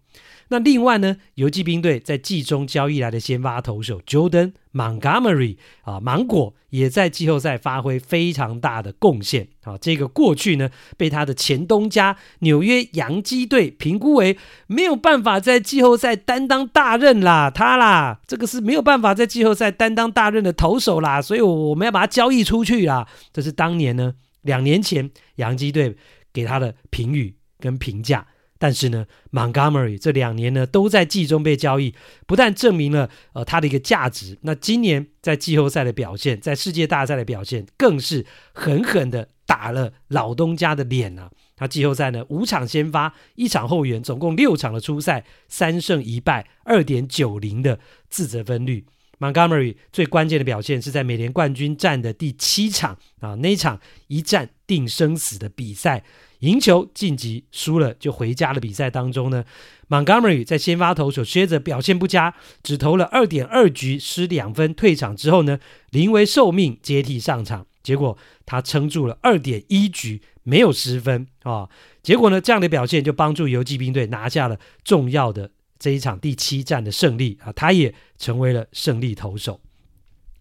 那另外呢，游骑兵队在季中交易来的先发投手 Jordan Montgomery 啊，芒果也在季后赛发挥非常大的贡献啊。这个过去呢，被他的前东家纽约洋基队评估为没有办法在季后赛担当大任啦，他啦，这个是没有办法在季后赛担当大任的投手啦，所以我们要把他交易出去啦。这是当年呢，两年前洋基队给他的评语跟评价。但是呢，Montgomery 这两年呢都在季中被交易，不但证明了呃他的一个价值，那今年在季后赛的表现，在世界大赛的表现，更是狠狠的打了老东家的脸啊！他季后赛呢五场先发，一场后援，总共六场的出赛，三胜一败，二点九零的自责分率。Montgomery 最关键的表现是在美联冠军战的第七场啊，那一场一战定生死的比赛。赢球晋级，输了就回家的比赛当中呢，Montgomery 在先发投手薛泽表现不佳，只投了二点二局失两分退场之后呢，临危受命接替上场，结果他撑住了二点一局没有失分啊、哦，结果呢这样的表现就帮助游骑兵队拿下了重要的这一场第七战的胜利啊，他也成为了胜利投手。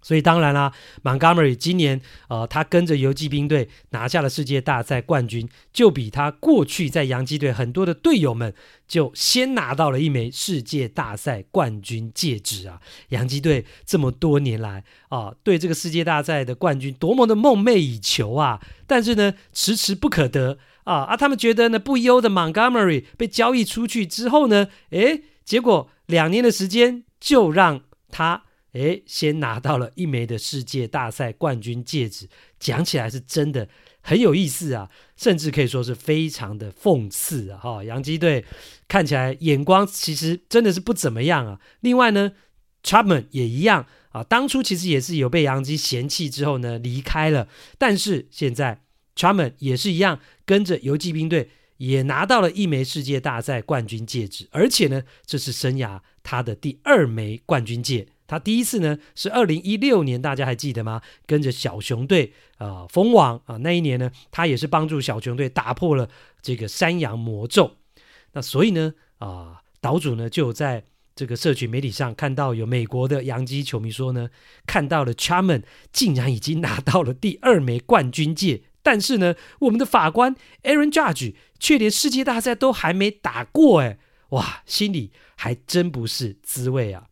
所以当然啦，Montgomery 今年呃，他跟着游骑兵队拿下了世界大赛冠军，就比他过去在洋基队很多的队友们就先拿到了一枚世界大赛冠军戒指啊！洋基队这么多年来啊，对这个世界大赛的冠军多么的梦寐以求啊！但是呢，迟迟不可得啊！啊，他们觉得呢，不优的 Montgomery 被交易出去之后呢，诶，结果两年的时间就让他。哎，先拿到了一枚的世界大赛冠军戒指，讲起来是真的很有意思啊，甚至可以说是非常的讽刺啊！哈，洋基队看起来眼光其实真的是不怎么样啊。另外呢，Chapman 也一样啊，当初其实也是有被洋基嫌弃之后呢离开了，但是现在 Chapman 也是一样跟着游骑兵队也拿到了一枚世界大赛冠军戒指，而且呢，这是生涯他的第二枚冠军戒指。他第一次呢是二零一六年，大家还记得吗？跟着小熊队啊封王啊，那一年呢，他也是帮助小熊队打破了这个山羊魔咒。那所以呢啊，岛主呢就在这个社群媒体上看到有美国的洋基球迷说呢，看到了 Charman 竟然已经拿到了第二枚冠军戒，但是呢，我们的法官 Aaron Judge 却连世界大赛都还没打过，哎，哇，心里还真不是滋味啊。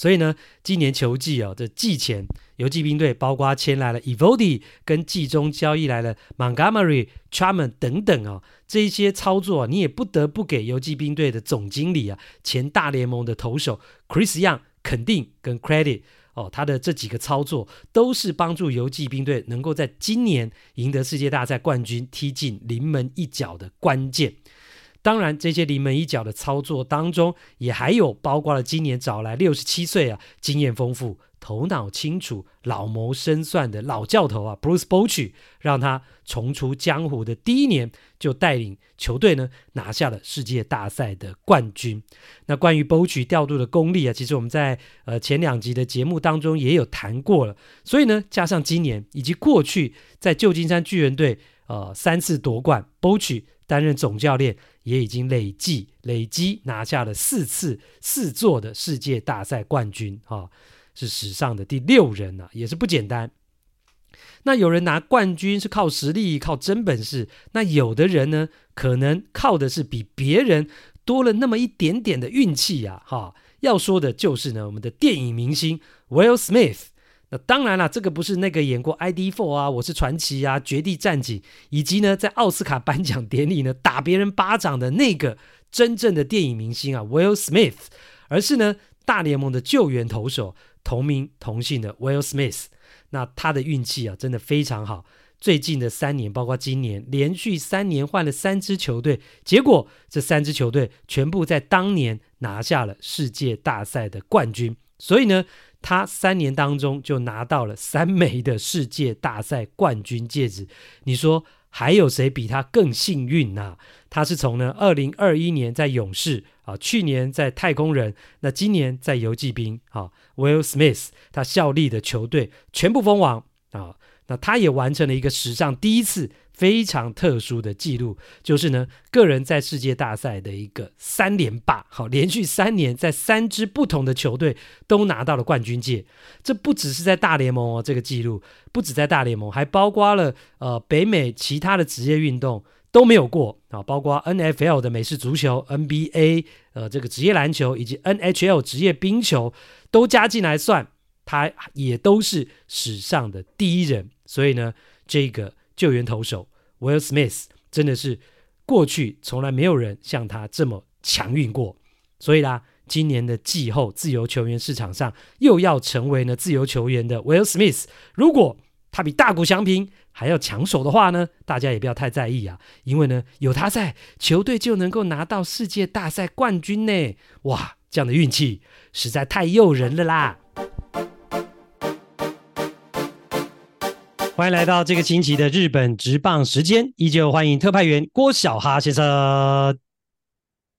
所以呢，今年球季哦，这季前游骑兵队包括签来了 Eovaldi，跟季中交易来了 Montgomery、c h a m a n 等等、哦，这一些操作啊，你也不得不给游骑兵队的总经理啊，前大联盟的投手 Chris Young 肯定跟 credit 哦，他的这几个操作都是帮助游骑兵队能够在今年赢得世界大赛冠军，踢进临门一脚的关键。当然，这些临门一脚的操作当中，也还有包括了今年找来六十七岁啊，经验丰富、头脑清楚、老谋深算的老教头啊，Bruce Bochy，让他重出江湖的第一年就带领球队呢拿下了世界大赛的冠军。那关于 Bochy 调度的功力啊，其实我们在呃前两集的节目当中也有谈过了。所以呢，加上今年以及过去在旧金山巨人队呃三次夺冠，Bochy 担任总教练。也已经累计累积拿下了四次四座的世界大赛冠军啊、是史上的第六人呐、啊，也是不简单。那有人拿冠军是靠实力、靠真本事，那有的人呢，可能靠的是比别人多了那么一点点的运气呀，哈。要说的就是呢，我们的电影明星 Will Smith。那当然了，这个不是那个演过《ID4》啊，《我是传奇》啊，《绝地战警》，以及呢在奥斯卡颁奖典礼呢打别人巴掌的那个真正的电影明星啊，Will Smith，而是呢大联盟的救援投手，同名同姓的 Will Smith。那他的运气啊，真的非常好。最近的三年，包括今年，连续三年换了三支球队，结果这三支球队全部在当年拿下了世界大赛的冠军。所以呢，他三年当中就拿到了三枚的世界大赛冠军戒指。你说还有谁比他更幸运呢？他是从呢二零二一年在勇士啊，去年在太空人，那今年在游骑兵啊，Will Smith 他效力的球队全部封王啊。那他也完成了一个史上第一次非常特殊的记录，就是呢，个人在世界大赛的一个三连霸，好，连续三年在三支不同的球队都拿到了冠军戒。这不只是在大联盟哦，这个记录不止在大联盟，还包括了呃北美其他的职业运动都没有过啊，包括 NFL 的美式足球、NBA 呃这个职业篮球以及 NHL 职业冰球都加进来算，他也都是史上的第一人。所以呢，这个救援投手 Will Smith 真的是过去从来没有人像他这么强运过。所以啦，今年的季后自由球员市场上又要成为呢自由球员的 Will Smith，如果他比大谷翔平还要抢手的话呢，大家也不要太在意啊，因为呢有他在，球队就能够拿到世界大赛冠军呢。哇，这样的运气实在太诱人了啦！欢迎来到这个星期的日本职棒时间，依旧欢迎特派员郭小哈先生。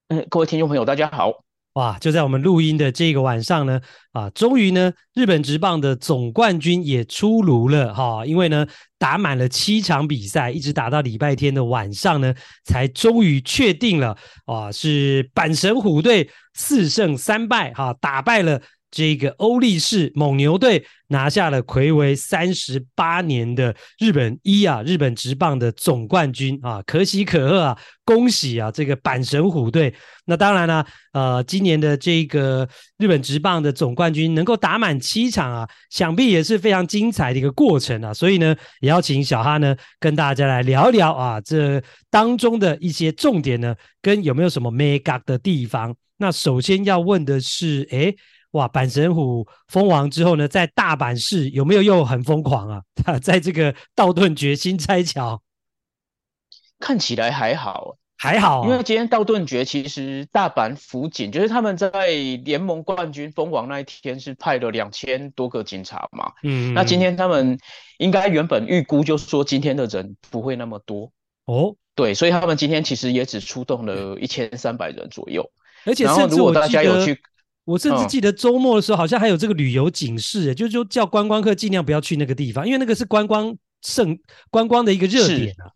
嗯，各位听众朋友，大家好。哇，就在我们录音的这个晚上呢，啊，终于呢，日本职棒的总冠军也出炉了哈。因为呢，打满了七场比赛，一直打到礼拜天的晚上呢，才终于确定了，啊，是阪神虎队四胜三败哈，打败了。这个欧力士猛牛队拿下了睽违三十八年的日本一啊，日本职棒的总冠军啊，可喜可贺啊，恭喜啊，这个阪神虎队。那当然了，呃，今年的这个日本职棒的总冠军能够打满七场啊，想必也是非常精彩的一个过程啊。所以呢，也要请小哈呢跟大家来聊一聊啊，这当中的一些重点呢，跟有没有什么眉角的地方。那首先要问的是，诶哇！阪神虎封王之后呢，在大阪市有没有又很疯狂啊？在这个道顿决新拆桥，看起来还好，还好、啊。因为今天道顿堀其实大阪府警就是他们在联盟冠军封王那一天是派了两千多个警察嘛。嗯，那今天他们应该原本预估就是说今天的人不会那么多哦。对，所以他们今天其实也只出动了一千三百人左右。而且甚至如果大家有去。我甚至记得周末的时候，好像还有这个旅游警示，就就叫观光客尽量不要去那个地方，因为那个是观光盛观光的一个热点啊。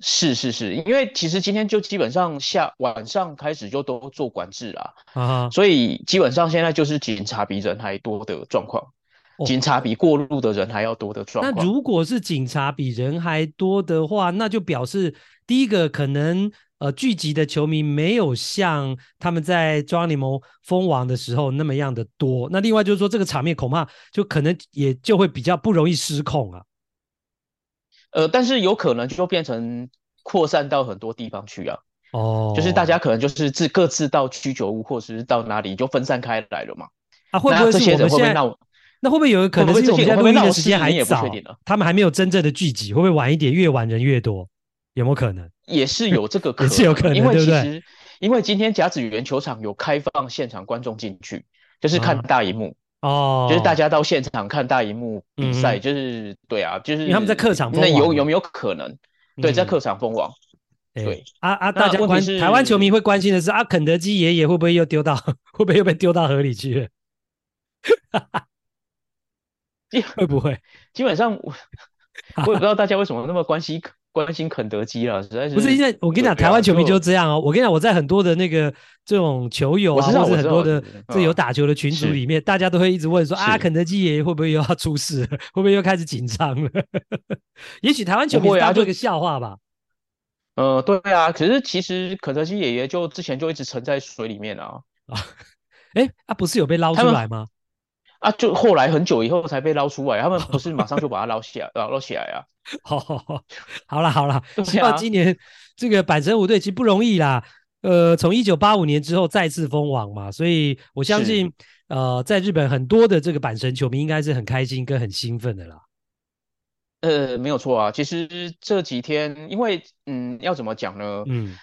是是是，因为其实今天就基本上下晚上开始就都做管制了啊，所以基本上现在就是警察比人还多的状况，警察比过路的人还要多的状况。那如果是警察比人还多的话，那就表示第一个可能。呃，聚集的球迷没有像他们在中央联盟封王的时候那么样的多。那另外就是说，这个场面恐怕就可能也就会比较不容易失控啊。呃，但是有可能就变成扩散到很多地方去啊。哦，就是大家可能就是自各自到居酒屋，或者是到哪里就分散开来了嘛。啊，会不会是我们现在？那，那会不会有可能是我们现在录音的时间还早？他们还没有真正的聚集，会不会晚一点？越晚人越多，有没有可能？也是有这个可能，是有可能，因为其实因为今天甲子园球场有开放现场观众进去，就是看大荧幕哦，就是大家到现场看大荧幕比赛，嗯，就是对啊，就是他们在客场封王，那有有没有可能？对，在客场封王，嗯，对啊啊，大家关台湾球迷会关心的是啊，肯德基爷爷会不会又丢到，会不会又被丢到河里去了？会不会？基本上我我也不知道大家为什么那么关心。关心肯德基了，实在是不是？现在我跟你讲，台湾球迷就这样哦。我跟你讲，我在很多的那个这种球友啊，或者很多的这有打球的群组里面，大家都会一直问说啊，肯德基爷爷会不会又要出事？会不会又开始紧张了？也许台湾球迷当做一个笑话吧。呃，对啊，可是其实肯德基爷爷就之前就一直沉在水里面啊。啊，哎，他不是有被捞出来吗？啊，就后来很久以后才被捞出来，他们不是马上就把它捞起来，捞捞起来啊。好好好，好了好了，希望今年这个阪神五队其实不容易啦。呃，从一九八五年之后再次封王嘛，所以我相信，呃，在日本很多的这个阪神球迷应该是很开心跟很兴奋的啦。呃，没有错啊。其实这几天，因为嗯，要怎么讲呢？嗯，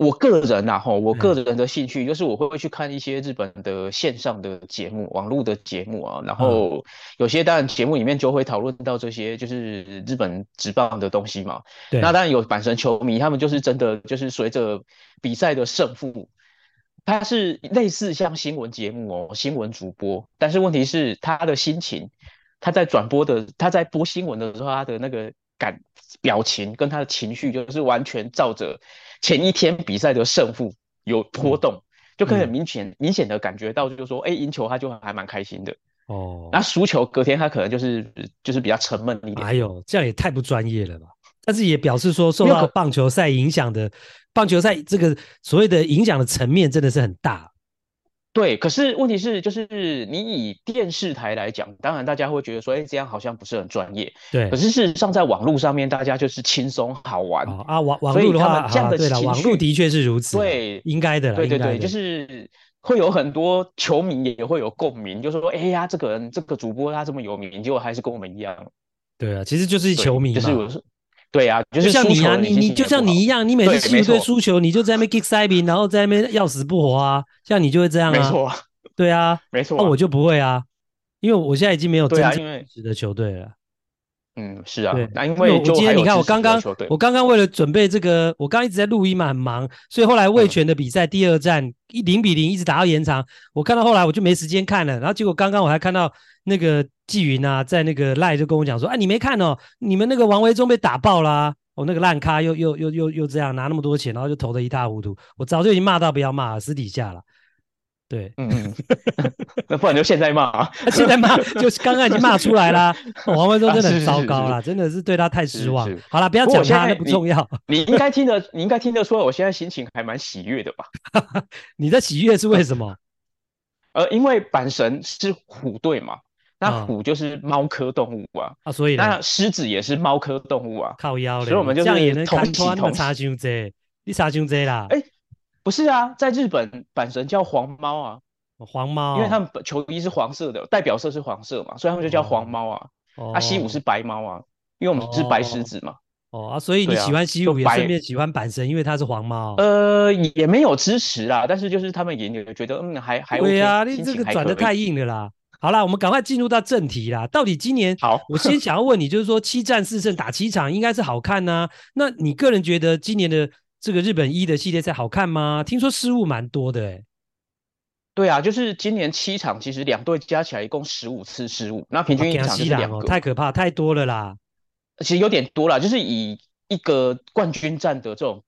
我个人呐，哈，我个人的兴趣就是我会去看一些日本的线上的节目、网络的节目啊。然后有些当然节目里面就会讨论到这些就是日本职棒的东西嘛。对。那当然有阪神球迷，他们就是真的就是随着比赛的胜负，他是类似像新闻节目哦，新闻主播。但是问题是他的心情。他在转播的，他在播新闻的时候，他的那个感表情跟他的情绪，就是完全照着前一天比赛的胜负有波动，嗯、就可以很明显、嗯、明显的感觉到，就是说，哎，赢球他就还蛮开心的哦。那输球隔天他可能就是就是比较沉闷一点。哎呦，这样也太不专业了吧？但是也表示说，受到棒球赛影响的棒球赛这个所谓的影响的层面真的是很大。对，可是问题是，就是你以电视台来讲，当然大家会觉得说，哎，这样好像不是很专业。对，可是事实上，在网络上面，大家就是轻松好玩。哦、啊，网网络的话，这样的情绪、啊、网络的确是如此。对，应该的。对对对，就是会有很多球迷也会有共鸣，就是说，哎呀，这个人这个主播他这么有名，结果还是跟我们一样。对啊，其实就是球迷嘛。就是对啊，就是像你啊，你你就像你一样，你每次气球队输球，你就在那边 kick s i d i n g，然后在那边要死不活啊，像你就会这样啊。没错。对啊，没错、啊，那我就不会啊，因为我现在已经没有真正支持的球队了。嗯，是啊，对，那因为我今天你看，我刚刚我刚刚为了准备这个，我刚刚一直在录音嘛，很忙，所以后来魏权的比赛第二战一零比零一直打到延长，我看到后来我就没时间看了，然后结果刚刚我还看到那个纪云啊，在那个赖就跟我讲说，哎，你没看哦，你们那个王维忠被打爆啦、啊，哦，那个烂咖又又又又又这样拿那么多钱，然后就投的一塌糊涂，我早就已经骂到不要骂了，私底下了。对，嗯 嗯，那不然就现在骂啊！现在骂，就是刚刚已经骂出来啦。王文忠真的很糟糕啦，真的是对他太失望。好了，不要讲他，那不重要。你应该听得，你应该听得出来，我现在心情还蛮喜悦的吧？你的喜悦是为什么？呃，因为阪神是虎队嘛，那虎就是猫科动物啊，啊，所以那狮子也是猫科动物啊，靠腰嘞，所以我们就这样也能同穿你差胸这啦？哎。不是啊，在日本阪神叫黄猫啊，黄猫，因为他们球衣是黄色的，代表色是黄色嘛，所以他们就叫黄猫啊。哦、啊，西武是白猫啊，因为我们是白狮子嘛。哦啊，所以你喜欢西武也顺便喜欢阪神，因为他是黄猫。呃，也没有支持啦，但是就是他们也有觉得嗯还还 OK。对啊，你这个转的太硬了啦。好啦，我们赶快进入到正题啦。到底今年好，我先想要问你，就是说七战四胜打七场，应该是好看呢、啊？那你个人觉得今年的？这个日本一的系列赛好看吗？听说失误蛮多的诶。对啊，就是今年七场，其实两队加起来一共十五次失误，那平均一场就是两个，哦，太可怕，太多了啦。其实有点多啦，就是以一个冠军战的这种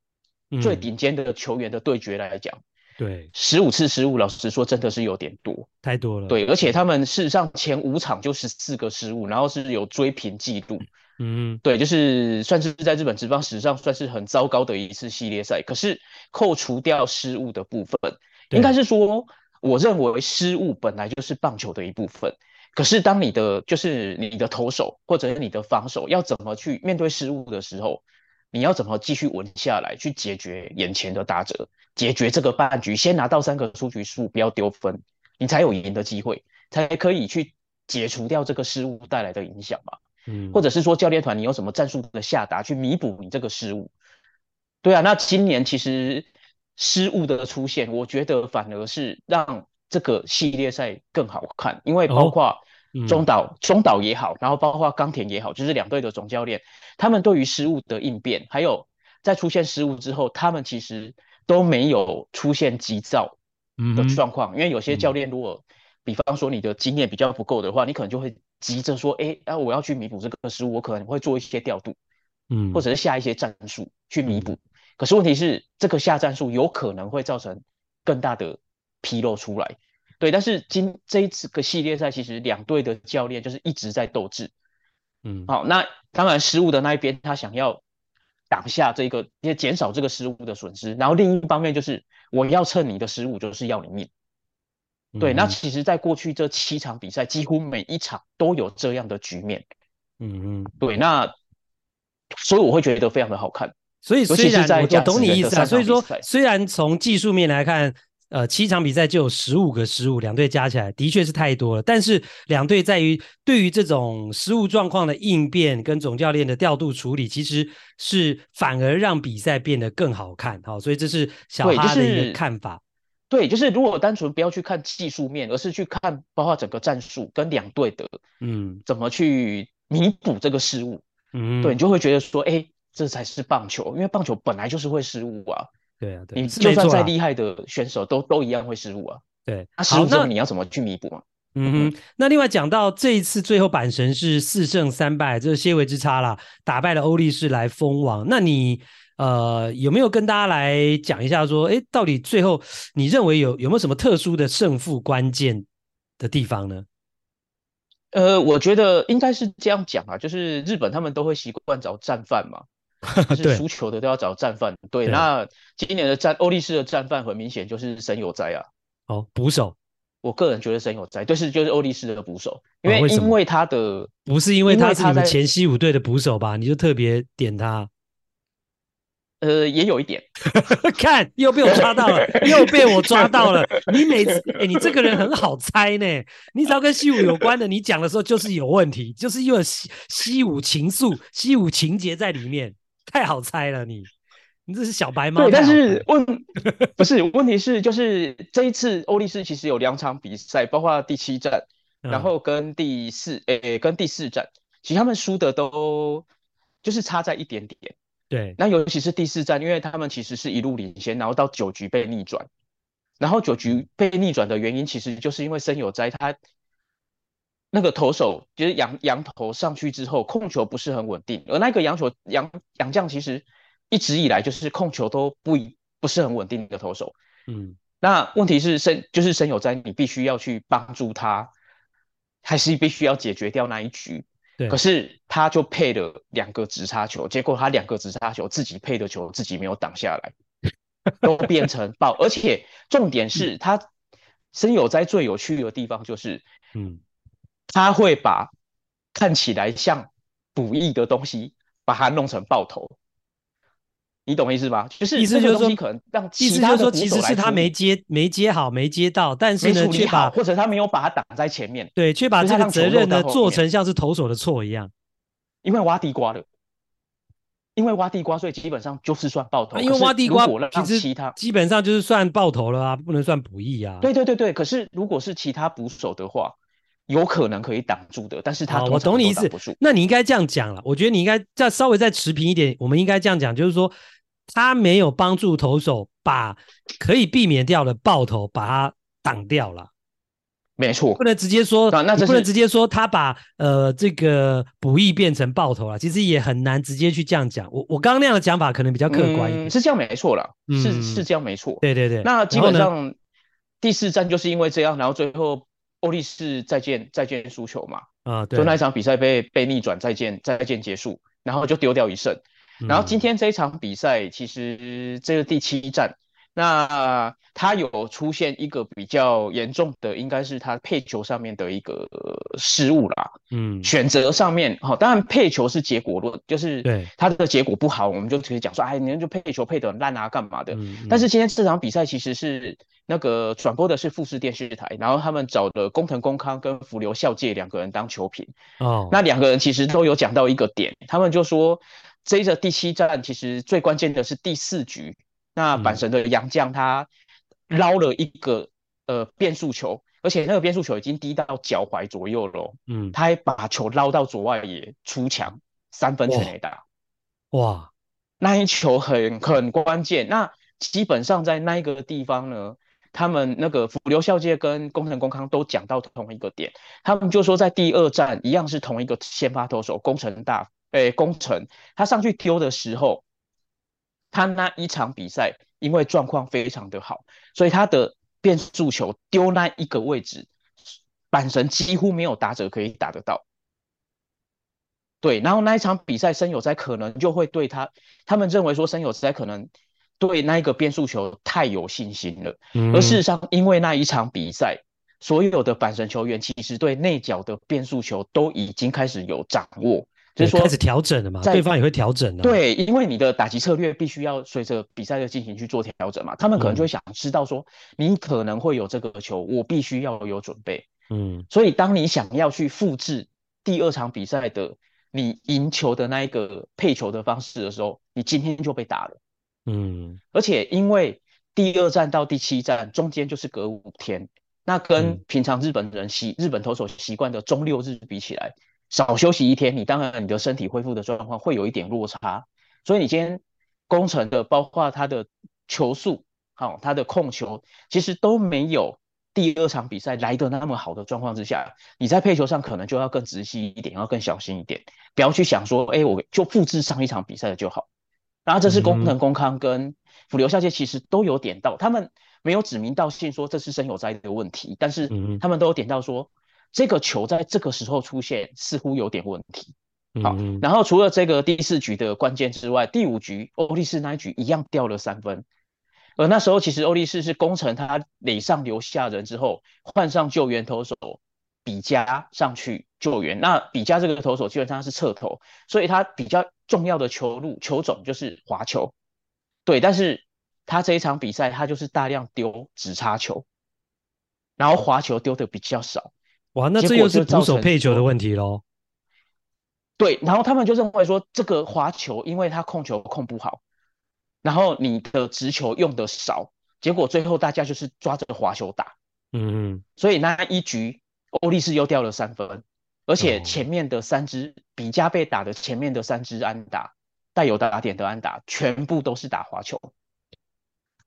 最顶尖的球员的对决来讲，嗯、对，十五次失误，老实说真的是有点多，太多了。对，而且他们事实上前五场就十四个失误，然后是有追平纪录。嗯，对，就是算是在日本职棒史上算是很糟糕的一次系列赛。可是扣除掉失误的部分，应该是说，我认为失误本来就是棒球的一部分。可是当你的就是你的投手或者你的防守要怎么去面对失误的时候，你要怎么继续稳下来去解决眼前的打折，解决这个半局，先拿到三个出局数，不要丢分，你才有赢的机会，才可以去解除掉这个失误带来的影响嘛。嗯，或者是说教练团你有什么战术的下达去弥补你这个失误？对啊，那今年其实失误的出现，我觉得反而是让这个系列赛更好看，因为包括中岛、哦嗯、中岛也好，然后包括冈田也好，就是两队的总教练，他们对于失误的应变，还有在出现失误之后，他们其实都没有出现急躁的状况，嗯、因为有些教练如果、嗯、比方说你的经验比较不够的话，你可能就会。急着说，哎，啊，我要去弥补这个失误，我可能会做一些调度，嗯，或者是下一些战术去弥补。嗯、可是问题是，这个下战术有可能会造成更大的纰漏出来。对，但是今这一次个系列赛，其实两队的教练就是一直在斗智，嗯，好，那当然失误的那一边，他想要挡下这个，也减少这个失误的损失。然后另一方面就是我要趁你的失误，就是要你命。嗯、对，那其实，在过去这七场比赛，几乎每一场都有这样的局面。嗯嗯，对，那所以我会觉得非常的好看。所以虽然我懂你意思啊，所以说虽然从技术面来看。呃，七场比赛就有十五个失误，两队加起来的确是太多了。但是两队在于对于这种失误状况的应变跟总教练的调度处理，其实是反而让比赛变得更好看。好，所以这是小哈的一个看法。对，就是如果单纯不要去看技术面，而是去看包括整个战术跟两队的嗯怎么去弥补这个失误，嗯，对，你就会觉得说，哎，这才是棒球，因为棒球本来就是会失误啊。对啊，对，你就算再厉害的选手都都一样会失误啊。对，那失误之后你要怎么去弥补嘛？嗯哼，那另外讲到这一次最后板神是四胜三败，这是些微之差啦，打败了欧力士来封王。那你呃有没有跟大家来讲一下说，哎，到底最后你认为有有没有什么特殊的胜负关键的地方呢？呃，我觉得应该是这样讲啊，就是日本他们都会习惯找战犯嘛。就 是输球的都要找战犯，对，对。那今年的战欧力士的战犯很明显就是神有哉啊。哦，捕手，我个人觉得神有哉，就，是就是欧力士的捕手，因为因为他的、哦、不是因为他是你们前西武队的捕手吧？你就特别点他。呃，也有一点，看又被我抓到了，又被我抓到了。你每次，哎、欸，你这个人很好猜呢。你只要跟西武有关的，你讲的时候就是有问题，就是又有西西武情愫、西武情节在里面。太好猜了你，你这是小白猫。对，但是问 不是问题是，就是这一次欧力士其实有两场比赛，包括第七战，嗯、然后跟第四，诶、欸，跟第四战，其实他们输的都就是差在一点点。对，那尤其是第四战，因为他们其实是一路领先，然后到九局被逆转，然后九局被逆转的原因，其实就是因为森友哉他。那个投手就是洋洋投上去之后，控球不是很稳定，而那个洋球洋洋将其实一直以来就是控球都不不是很稳定的投手。嗯，那问题是森就是森友哉，你必须要去帮助他，还是必须要解决掉那一局？对。可是他就配了两个直插球，结果他两个直插球自己配的球自己没有挡下来，都变成爆。而且重点是他森友哉最有趣的地方就是，嗯。他会把看起来像补益的东西，把它弄成爆头，你懂意思吧？就是意思就是说，可能让其他的捕手来，其实是他没接没接好，没接到，但是呢，却把或者他没有把他挡在前面，对，却把这个责任呢做成像是投手的错一样，因为挖地瓜了，因为挖地瓜，所以基本上就是算爆头。因为挖地瓜，其实其他基本上就是算爆头了啊，不能算补益啊。对对对对，可是如果是其他捕手的话。有可能可以挡住的，但是他我懂你意思。那你应该这样讲了，我觉得你应该再稍微再持平一点。我们应该这样讲，就是说他没有帮助投手把可以避免掉的爆头把它挡掉了。没错，不能直接说，啊、那不能直接说他把呃这个补益变成爆头了。其实也很难直接去这样讲。我我刚刚那样的讲法可能比较客观一点，嗯、是这样没错了，是是这样没错。对对对，那基本上第四站就是因为这样，然后最后。欧力士再见再见输球嘛，啊，对，就那一场比赛被被逆转，再见再见结束，然后就丢掉一胜，嗯，然后今天这一场比赛其实这个第七战。那他有出现一个比较严重的，应该是他配球上面的一个失误啦。嗯，选择上面，好，当然配球是结果论，就是对他的结果不好，我们就直接讲说，哎，你们就配球配得很烂啊，干嘛的？嗯，但是今天这场比赛其实是那个转播的是富士电视台，然后他们找的工藤公康跟福流孝介两个人当球评。哦，那两个人其实都有讲到一个点，他们就说，这一个第七站其实最关键的是第四局。那阪神的杨将他捞了一个呃变速球，而且那个变速球已经低到脚踝左右了。嗯，他还把球捞到左外野出墙，三分全垒打。哇，那一球很很关键。那基本上在那一个地方呢，他们那个福留孝介跟工程工康都讲到同一个点，他们就说在第二站一样是同一个先发投手工程大，诶工程他上去丢的时候。他那一场比赛，因为状况非常的好，所以他的变速球丢那一个位置，板神几乎没有打者可以打得到。对，然后那一场比赛，森友哉可能就会对他，他们认为说森友哉可能对那一个变速球太有信心了。嗯、而事实上，因为那一场比赛，所有的板神球员其实对内角的变速球都已经开始有掌握，就是说开始调整了嘛，对方也会调整的。对，因为你的打击策略必须要随着比赛的进行去做调整嘛，他们可能就会想知道说，你可能会有这个球，我必须要有准备。嗯，所以当你想要去复制第二场比赛的。你赢球的那一个配球的方式的时候，你今天就被打了。嗯，而且因为第二站到第七站中间就是隔五天，那跟平常日本人习、嗯、日本投手习惯的中六日比起来，少休息一天，你当然你的身体恢复的状况会有一点落差。所以你今天工程的，包括他的球速，好，他的控球，其实都没有。第二场比赛来的那么好的状况之下，你在配球上可能就要更仔细一点，要更小心一点，不要去想说，哎、欸，我就复制上一场比赛的就好。然后这是工藤工康跟福留下界其实都有点到，他们没有指名道姓说这是生有灾的问题，但是他们都有点到说，这个球在这个时候出现似乎有点问题。好，然后除了这个第四局的关键之外，第五局欧力士那一局一样掉了三分。而那时候，其实欧力士是攻城他垒上留下人之后，换上救援投手比加上去救援。那比加这个投手基本上是侧投，所以他比较重要的球路球种就是滑球。对，但是他这一场比赛他就是大量丢直插球，然后滑球丢的比较少。哇，那这又是捕手配球的问题喽。对，然后他们就认为说，这个滑球因为他控球控不好。然后你的直球用的少，结果最后大家就是抓着滑球打，嗯嗯，所以那一局欧力士又掉了三分，而且前面的三支比加被打的前面的三支安打带有打点的安打，全部都是打滑球。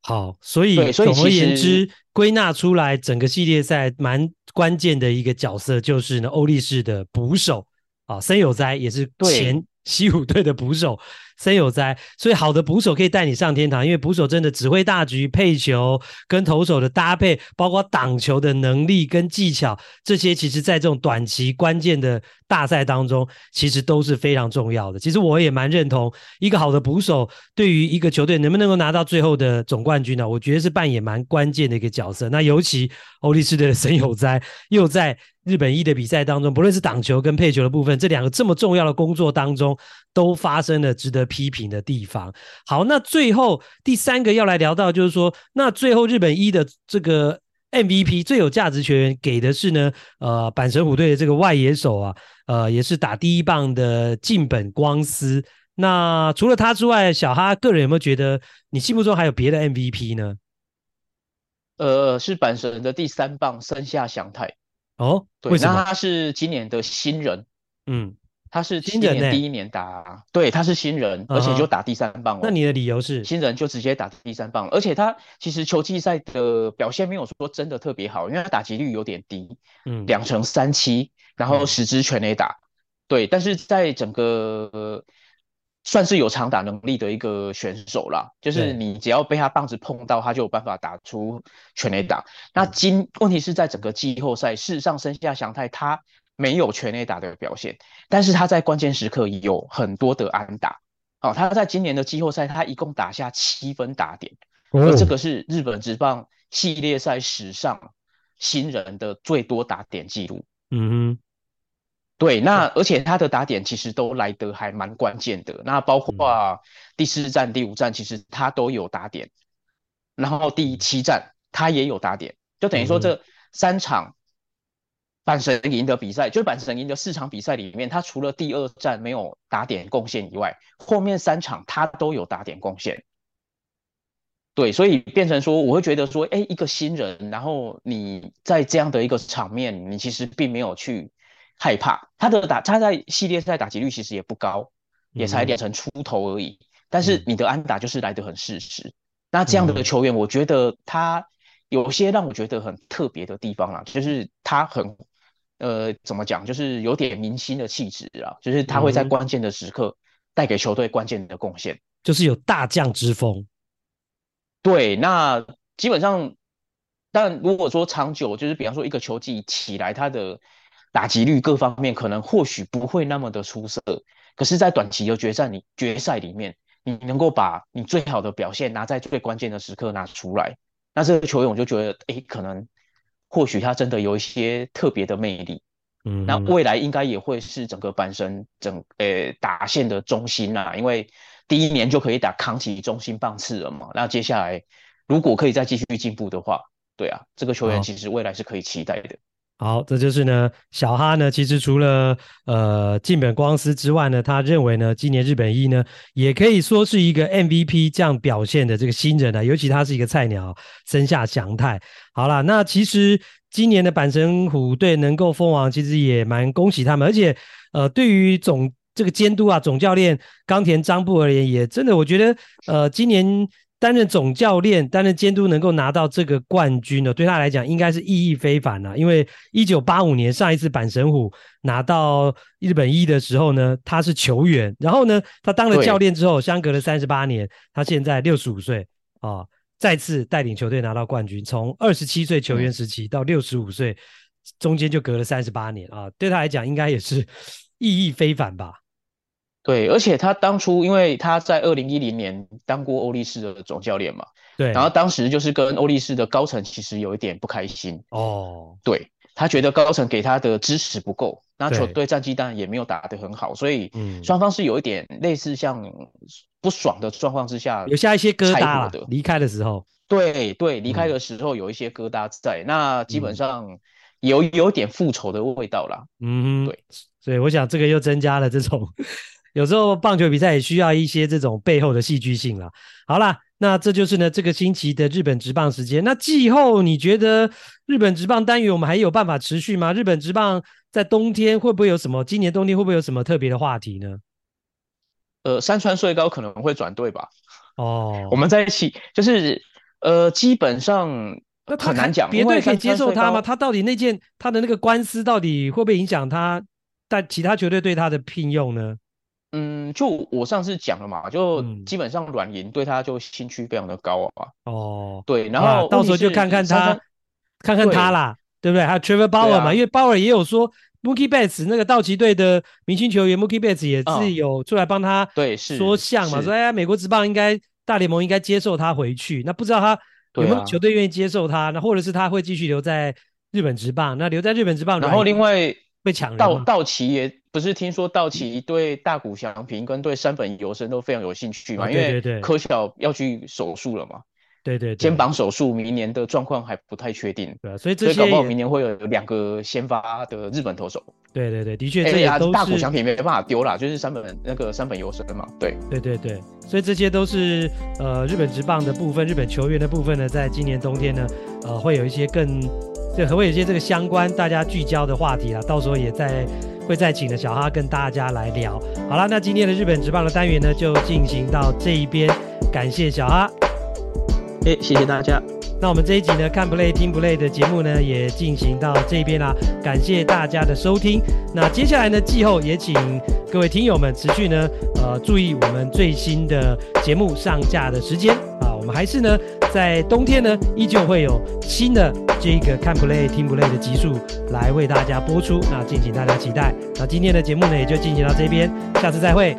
好，所以总而言之，归纳出来整个系列赛蛮关键的一个角色就是呢，欧力士的捕手啊，森友哉也是前 西武队的捕手。森友哉，所以好的捕手可以带你上天堂，因为捕手真的指挥大局、配球跟投手的搭配，包括挡球的能力跟技巧，这些其实在这种短期关键的大赛当中，其实都是非常重要的。其实我也蛮认同，一个好的捕手对于一个球队能不能够拿到最后的总冠军呢？我觉得是扮演蛮关键的一个角色。那尤其欧力士的神友哉又在日本一的比赛当中，不论是挡球跟配球的部分，这两个这么重要的工作当中，都发生了值得批评的地方。好，那最后第三个要来聊到，就是说，那最后日本一的这个 MVP 最有价值球员给的是呢，呃，阪神虎队的这个外野手啊，呃，也是打第一棒的近本光司。那除了他之外，小哈个人有没有觉得你心目中还有别的 MVP 呢？呃，是阪神的第三棒森下祥太。哦，对？那他是今年的新人。嗯。他是今年第一年打，欸、对，他是新人，而且就打第三棒了。那你的理由是？新人就直接打第三棒，而且他其实球季赛的表现没有说真的特别好，因为他打击率有点低，嗯，两成三七，然后十支全垒打，嗯，对，但是在整个、呃、算是有长打能力的一个选手啦，就是你只要被他棒子碰到，他就有办法打出全垒打。那今问题是在整个季后赛，事实上生下祥太他。没有全垒打的表现，但是他在关键时刻有很多的安打。哦，他在今年的季后赛，他一共打下七分打点，而这个是日本职棒系列赛史上新人的最多打点记录。嗯哼，对，那而且他的打点其实都来得还蛮关键的。那包括第四战、第五站，其实他都有打点，然后第七站他也有打点，就等于说这三场。阪神赢的比赛，就是阪神赢的四场比赛里面，他除了第二战没有打点贡献以外，后面三场他都有打点贡献。对，所以变成说，我会觉得说，哎，一个新人，然后你在这样的一个场面，你其实并没有去害怕他的打，他在系列赛打击率其实也不高，也才两成出头而已。但是你的安打就是来得很适时。那这样的球员，我觉得他有些让我觉得很特别的地方啦，就是他很。呃，怎么讲？就是有点明星的气质啊，就是他会在关键的时刻带给球队关键的贡献，就是有大将之风。对，那基本上，但如果说长久，就是比方说一个球季起来，他的打击率各方面可能或许不会那么的出色，可是，在短期的决战里决赛里面，你能够把你最好的表现拿在最关键的时刻拿出来，那这个球员我就觉得，哎，可能或许他真的有一些特别的魅力。嗯，那未来应该也会是整个阪神整呃打线的中心啦，因为第一年就可以打扛起中心棒次了嘛。那接下来如果可以再继续进步的话，对啊，这个球员其实未来是可以期待的。好，这就是呢，小哈呢，其实除了呃近本光司之外呢，他认为呢，今年日本一呢，也可以说是一个 MVP 这样表现的这个新人啊，尤其他是一个菜鸟，森下祥太。好啦，那其实今年的阪神虎队能够封王，其实也蛮恭喜他们，而且呃，对于总这个监督啊，总教练冈田张布而言，也真的我觉得呃，今年。担任总教练、担任监督，能够拿到这个冠军呢，对他来讲应该是意义非凡啊。因为一九八五年上一次阪神虎拿到日本一的时候呢，他是球员，然后呢，他当了教练之后，相隔了三十八年，他现在六十五岁啊，再次带领球队拿到冠军。从二十七岁球员时期到六十五岁，中间就隔了三十八年啊，对他来讲应该也是 意义非凡吧。对，而且他当初因为他在二零一零年当过欧力士的总教练嘛，对，然后当时就是跟欧力士的高层其实有一点不开心哦，对，他觉得高层给他的支持不够，那球队战绩当然也没有打得很好，所以双方是有一点类似像不爽的状况之下，留下一些疙瘩的。离开的时候，对对，离开的时候有一些疙瘩在，嗯、那基本上有有点复仇的味道啦。嗯，对，所以我想这个又增加了这种。有时候棒球比赛也需要一些这种背后的戏剧性了。好啦，那这就是呢这个星期的日本职棒时间。那季后你觉得日本职棒单元我们还有办法持续吗？日本职棒在冬天会不会有什么？今年冬天会不会有什么特别的话题呢？呃，山川穗高可能会转队吧。哦，我们在一起就是呃，基本上很难讲，别队可以接受他吗？他到底那件他的那个官司到底会不会影响他但其他球队对他的聘用呢？嗯，就我上次讲了嘛，就基本上软银对他就兴趣非常的高啊。哦，对，然后到时候就看看他，看看他啦，对，对不对？还有 Trevor Bauer 嘛，啊、因为 Bauer 也有说 Mookie Betts 那个道奇队的明星球员 Mookie Betts 也是有出来帮他对说项嘛，说哎呀，美国职棒应该大联盟应该接受他回去，那不知道他有没有球队愿意接受他，那、啊、或者是他会继续留在日本职棒？那留在日本职棒，然后另外被抢道道奇也。不是听说道奇对大谷翔平跟对山本由生都非常有兴趣嘛？因为柯晓要去手术了嘛？对对，肩膀手术，明年的状况还不太确定。对，所以这些搞不好明年会有两个先发的日本投手。对对对，的确这也都是大谷翔平没办法丢啦，就是山本那个山本由生嘛。对对对对，所以这些都是呃日本职棒的部分，日本球员的部分呢，在今年冬天呢，呃会有一些更这会有一些这个相关大家聚焦的话题啦，到时候也在。会再请的小哈跟大家来聊。好了，那今天的日本职棒的单元呢，就进行到这一边。感谢小哈，哎，谢谢大家。那我们这一集呢，看 play 听 play 的节目呢，也进行到这边啦。感谢大家的收听。那接下来呢，季后也请各位听友们持续呢，呃，注意我们最新的节目上架的时间啊。我们还是呢，在冬天呢，依旧会有新的。这个看 play 听 play 的集数来为大家播出，那敬请大家期待。那今天的节目呢，也就进行到这边，下次再会。